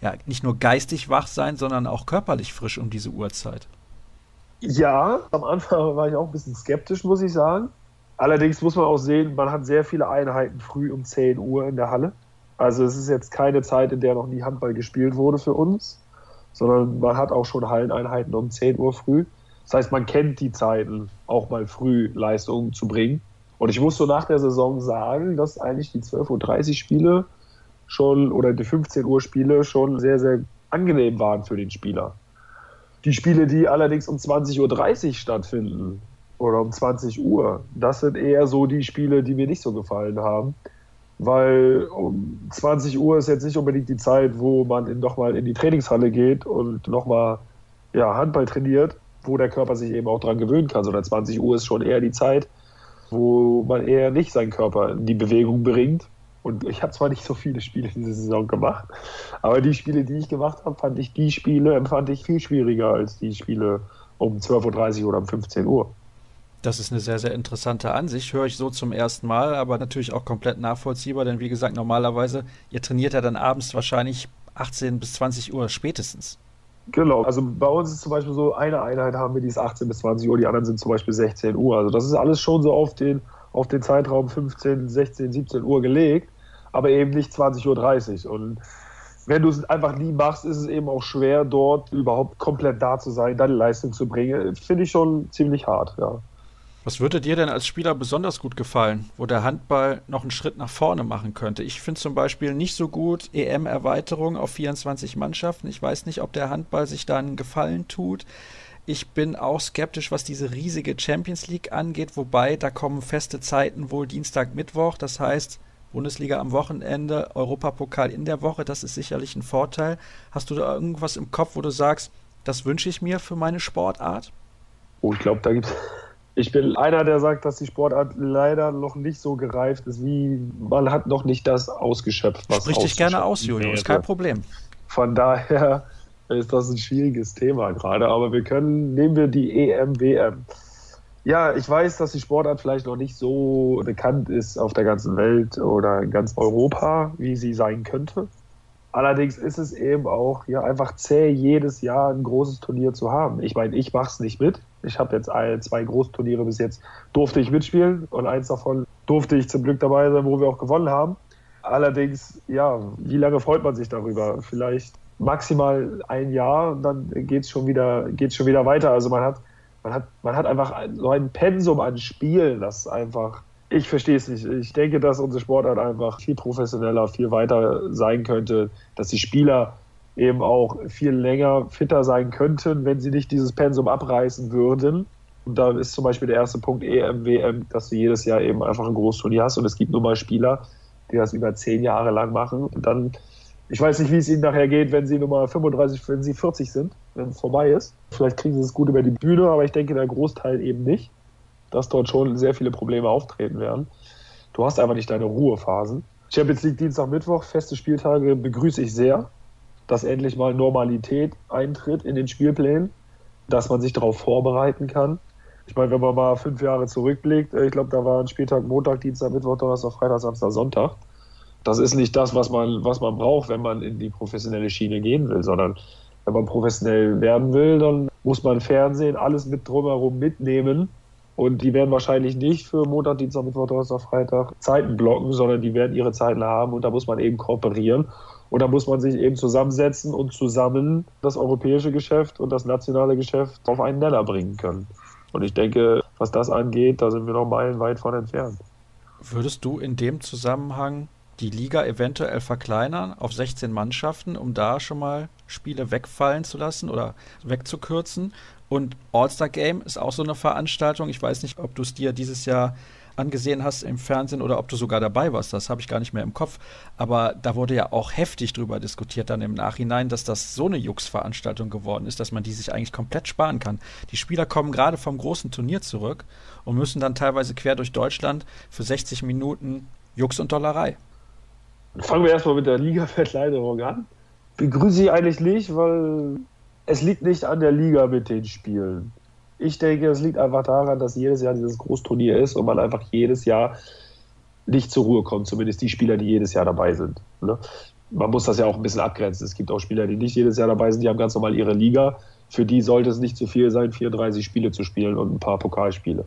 ja, nicht nur geistig wach sein, sondern auch körperlich frisch um diese Uhrzeit. Ja, am Anfang war ich auch ein bisschen skeptisch, muss ich sagen. Allerdings muss man auch sehen, man hat sehr viele Einheiten früh um 10 Uhr in der Halle. Also es ist jetzt keine Zeit, in der noch nie Handball gespielt wurde für uns, sondern man hat auch schon Halleneinheiten um 10 Uhr früh. Das heißt, man kennt die Zeiten, auch mal früh Leistungen zu bringen. Und ich muss so nach der Saison sagen, dass eigentlich die 12.30 Uhr Spiele schon oder die 15 Uhr Spiele schon sehr, sehr angenehm waren für den Spieler. Die Spiele, die allerdings um 20.30 Uhr stattfinden oder um 20 Uhr, das sind eher so die Spiele, die mir nicht so gefallen haben. Weil um 20 Uhr ist jetzt nicht unbedingt die Zeit, wo man nochmal in die Trainingshalle geht und nochmal ja, Handball trainiert, wo der Körper sich eben auch dran gewöhnen kann. Oder 20 Uhr ist schon eher die Zeit, wo man eher nicht seinen Körper in die Bewegung bringt. Und ich habe zwar nicht so viele Spiele diese Saison gemacht, aber die Spiele, die ich gemacht habe, fand ich die Spiele, empfand ich viel schwieriger als die Spiele um 12.30 Uhr oder um 15 Uhr. Das ist eine sehr, sehr interessante Ansicht. Höre ich so zum ersten Mal, aber natürlich auch komplett nachvollziehbar, denn wie gesagt, normalerweise, ihr trainiert ja dann abends wahrscheinlich 18 bis 20 Uhr spätestens. Genau, also bei uns ist zum Beispiel so, eine Einheit haben wir, die ist 18 bis 20 Uhr, die anderen sind zum Beispiel 16 Uhr. Also das ist alles schon so auf den, auf den Zeitraum 15, 16, 17 Uhr gelegt, aber eben nicht 20.30 Uhr. Und wenn du es einfach nie machst, ist es eben auch schwer, dort überhaupt komplett da zu sein, deine Leistung zu bringen. Finde ich schon ziemlich hart, ja. Was würde dir denn als Spieler besonders gut gefallen, wo der Handball noch einen Schritt nach vorne machen könnte? Ich finde zum Beispiel nicht so gut EM-Erweiterung auf 24 Mannschaften. Ich weiß nicht, ob der Handball sich da einen Gefallen tut. Ich bin auch skeptisch, was diese riesige Champions League angeht, wobei da kommen feste Zeiten wohl Dienstag, Mittwoch. Das heißt, Bundesliga am Wochenende, Europapokal in der Woche, das ist sicherlich ein Vorteil. Hast du da irgendwas im Kopf, wo du sagst, das wünsche ich mir für meine Sportart? Oh, ich glaube, da gibt es ich bin einer, der sagt, dass die Sportart leider noch nicht so gereift ist, wie man hat noch nicht das ausgeschöpft. Was Sprich dich gerne aus, Jojo, ist kein Problem. Von daher ist das ein schwieriges Thema gerade, aber wir können, nehmen wir die EM, WM. Ja, ich weiß, dass die Sportart vielleicht noch nicht so bekannt ist auf der ganzen Welt oder in ganz Europa, wie sie sein könnte. Allerdings ist es eben auch ja, einfach zäh, jedes Jahr ein großes Turnier zu haben. Ich meine, ich mache es nicht mit. Ich habe jetzt ein, zwei Großturniere bis jetzt, durfte ich mitspielen und eins davon durfte ich zum Glück dabei sein, wo wir auch gewonnen haben. Allerdings, ja, wie lange freut man sich darüber? Vielleicht maximal ein Jahr und dann geht es schon, wieder, schon wieder weiter. Also man hat, man, hat, man hat einfach so ein Pensum an Spielen, das einfach ich verstehe es nicht. Ich denke, dass unsere Sportart einfach viel professioneller, viel weiter sein könnte, dass die Spieler eben auch viel länger fitter sein könnten, wenn sie nicht dieses Pensum abreißen würden. Da ist zum Beispiel der erste Punkt EM, WM, dass du jedes Jahr eben einfach ein Großturnier hast und es gibt nur mal Spieler, die das über zehn Jahre lang machen. Und dann, ich weiß nicht, wie es ihnen nachher geht, wenn sie Nummer 35, wenn sie 40 sind, wenn es vorbei ist. Vielleicht kriegen sie es gut über die Bühne, aber ich denke, der Großteil eben nicht, dass dort schon sehr viele Probleme auftreten werden. Du hast einfach nicht deine Ruhephasen. Champions League Dienstag, Mittwoch, feste Spieltage begrüße ich sehr, dass endlich mal Normalität eintritt in den Spielplänen, dass man sich darauf vorbereiten kann. Ich meine, wenn man mal fünf Jahre zurückblickt, äh, ich glaube, da war ein Spieltag Montag, Dienstag, Mittwoch, Donnerstag, Freitag, Samstag, Sonntag. Das ist nicht das, was man, was man braucht, wenn man in die professionelle Schiene gehen will, sondern wenn man professionell werden will, dann muss man Fernsehen, alles mit drumherum mitnehmen. Und die werden wahrscheinlich nicht für Montag, Dienstag, Mittwoch, Donnerstag, Freitag Zeiten blocken, sondern die werden ihre Zeiten haben und da muss man eben kooperieren. Und da muss man sich eben zusammensetzen und zusammen das europäische Geschäft und das nationale Geschäft auf einen Nenner bringen können. Und ich denke, was das angeht, da sind wir noch meilenweit von entfernt. Würdest du in dem Zusammenhang die Liga eventuell verkleinern auf 16 Mannschaften, um da schon mal Spiele wegfallen zu lassen oder wegzukürzen? Und All-Star Game ist auch so eine Veranstaltung. Ich weiß nicht, ob du es dir dieses Jahr angesehen hast im Fernsehen oder ob du sogar dabei warst. Das habe ich gar nicht mehr im Kopf. Aber da wurde ja auch heftig drüber diskutiert dann im Nachhinein, dass das so eine Jux-Veranstaltung geworden ist, dass man die sich eigentlich komplett sparen kann. Die Spieler kommen gerade vom großen Turnier zurück und müssen dann teilweise quer durch Deutschland für 60 Minuten Jux und Dollerei. Fangen wir erstmal mit der Liga-Verkleinerung an. Begrüße ich eigentlich nicht, weil es liegt nicht an der Liga mit den Spielen. Ich denke, es liegt einfach daran, dass jedes Jahr dieses Großturnier ist und man einfach jedes Jahr nicht zur Ruhe kommt, zumindest die Spieler, die jedes Jahr dabei sind. Ne? Man muss das ja auch ein bisschen abgrenzen. Es gibt auch Spieler, die nicht jedes Jahr dabei sind, die haben ganz normal ihre Liga. Für die sollte es nicht zu viel sein, 34 Spiele zu spielen und ein paar Pokalspiele.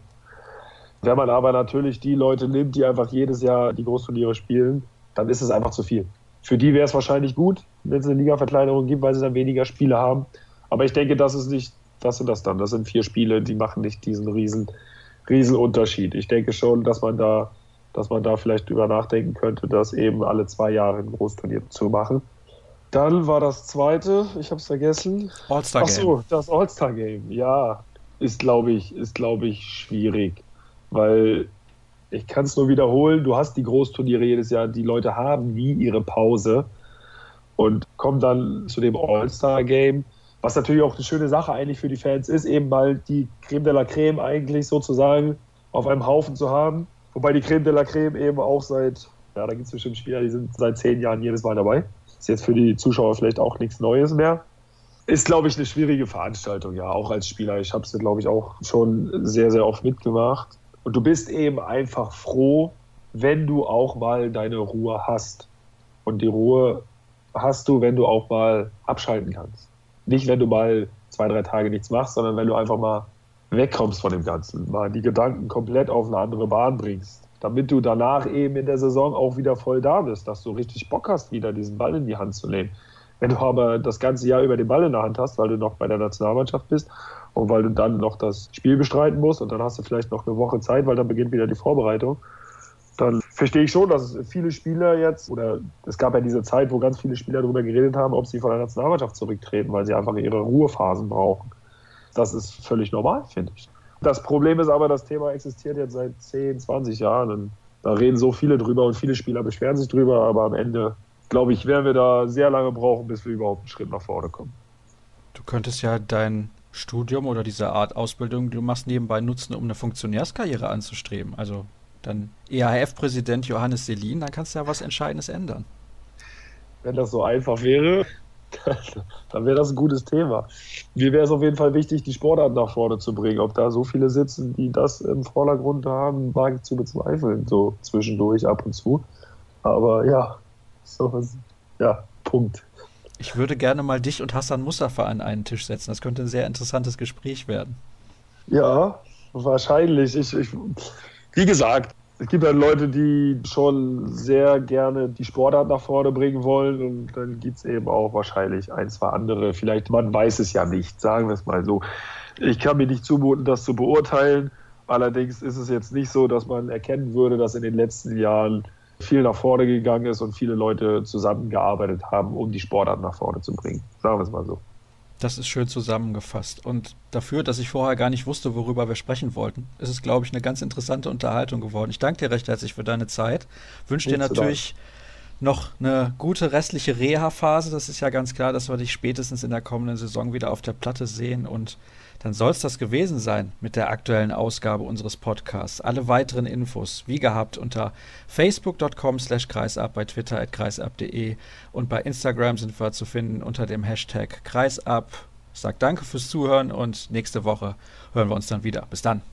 Wenn man aber natürlich die Leute nimmt, die einfach jedes Jahr die Großturniere spielen, dann ist es einfach zu viel. Für die wäre es wahrscheinlich gut, wenn es eine Liga-Verkleinerung gibt, weil sie dann weniger Spiele haben. Aber ich denke, das ist nicht das sind das dann. Das sind vier Spiele, die machen nicht diesen riesen, riesen Unterschied. Ich denke schon, dass man da, dass man da vielleicht drüber nachdenken könnte, das eben alle zwei Jahre ein Großturnier zu machen. Dann war das zweite, ich habe es vergessen. All-Star Game. Achso, das All-Star Game. Ja, ist glaube ich, ist glaube ich schwierig, weil ich kann es nur wiederholen. Du hast die Großturniere jedes Jahr, die Leute haben nie ihre Pause und kommen dann zu dem All-Star Game was natürlich auch eine schöne Sache eigentlich für die Fans ist, eben mal die Creme de la Creme eigentlich sozusagen auf einem Haufen zu haben. Wobei die Creme de la Creme eben auch seit, ja, da gibt es bestimmt Spieler, die sind seit zehn Jahren jedes Mal dabei. Ist jetzt für die Zuschauer vielleicht auch nichts Neues mehr. Ist, glaube ich, eine schwierige Veranstaltung, ja, auch als Spieler. Ich habe es, glaube ich, auch schon sehr, sehr oft mitgemacht. Und du bist eben einfach froh, wenn du auch mal deine Ruhe hast. Und die Ruhe hast du, wenn du auch mal abschalten kannst nicht, wenn du mal zwei, drei Tage nichts machst, sondern wenn du einfach mal wegkommst von dem Ganzen, mal die Gedanken komplett auf eine andere Bahn bringst, damit du danach eben in der Saison auch wieder voll da bist, dass du richtig Bock hast, wieder diesen Ball in die Hand zu nehmen. Wenn du aber das ganze Jahr über den Ball in der Hand hast, weil du noch bei der Nationalmannschaft bist und weil du dann noch das Spiel bestreiten musst und dann hast du vielleicht noch eine Woche Zeit, weil dann beginnt wieder die Vorbereitung, dann verstehe ich schon, dass viele Spieler jetzt, oder es gab ja diese Zeit, wo ganz viele Spieler darüber geredet haben, ob sie von der Nationalmannschaft zurücktreten, weil sie einfach ihre Ruhephasen brauchen. Das ist völlig normal, finde ich. Das Problem ist aber, das Thema existiert jetzt seit 10, 20 Jahren und da reden so viele drüber und viele Spieler beschweren sich drüber, aber am Ende, glaube ich, werden wir da sehr lange brauchen, bis wir überhaupt einen Schritt nach vorne kommen. Du könntest ja dein Studium oder diese Art Ausbildung, die du machst, nebenbei nutzen, um eine Funktionärskarriere anzustreben. Also dann EHF-Präsident Johannes Selin, dann kannst du ja was Entscheidendes ändern. Wenn das so einfach wäre, dann wäre das ein gutes Thema. Mir wäre es auf jeden Fall wichtig, die Sportart nach vorne zu bringen. Ob da so viele sitzen, die das im Vordergrund haben, mag ich zu bezweifeln, so zwischendurch ab und zu. Aber ja, so was, ja, Punkt. Ich würde gerne mal dich und Hassan Mustafa an einen Tisch setzen. Das könnte ein sehr interessantes Gespräch werden. Ja, wahrscheinlich. Ich, ich, wie gesagt, es gibt halt Leute, die schon sehr gerne die Sportart nach vorne bringen wollen und dann gibt es eben auch wahrscheinlich ein, zwei andere. Vielleicht, man weiß es ja nicht, sagen wir es mal so. Ich kann mir nicht zumuten, das zu beurteilen. Allerdings ist es jetzt nicht so, dass man erkennen würde, dass in den letzten Jahren viel nach vorne gegangen ist und viele Leute zusammengearbeitet haben, um die Sportart nach vorne zu bringen. Sagen wir es mal so. Das ist schön zusammengefasst. Und dafür, dass ich vorher gar nicht wusste, worüber wir sprechen wollten, ist es, glaube ich, eine ganz interessante Unterhaltung geworden. Ich danke dir recht herzlich für deine Zeit. Wünsche dir natürlich noch eine gute restliche Reha-Phase. Das ist ja ganz klar, dass wir dich spätestens in der kommenden Saison wieder auf der Platte sehen. Und dann soll es das gewesen sein mit der aktuellen Ausgabe unseres Podcasts. Alle weiteren Infos, wie gehabt, unter facebook.com slash kreisab, bei twitter at kreisab.de und bei Instagram sind wir zu finden unter dem Hashtag kreisab. Sage danke fürs Zuhören und nächste Woche hören wir uns dann wieder. Bis dann.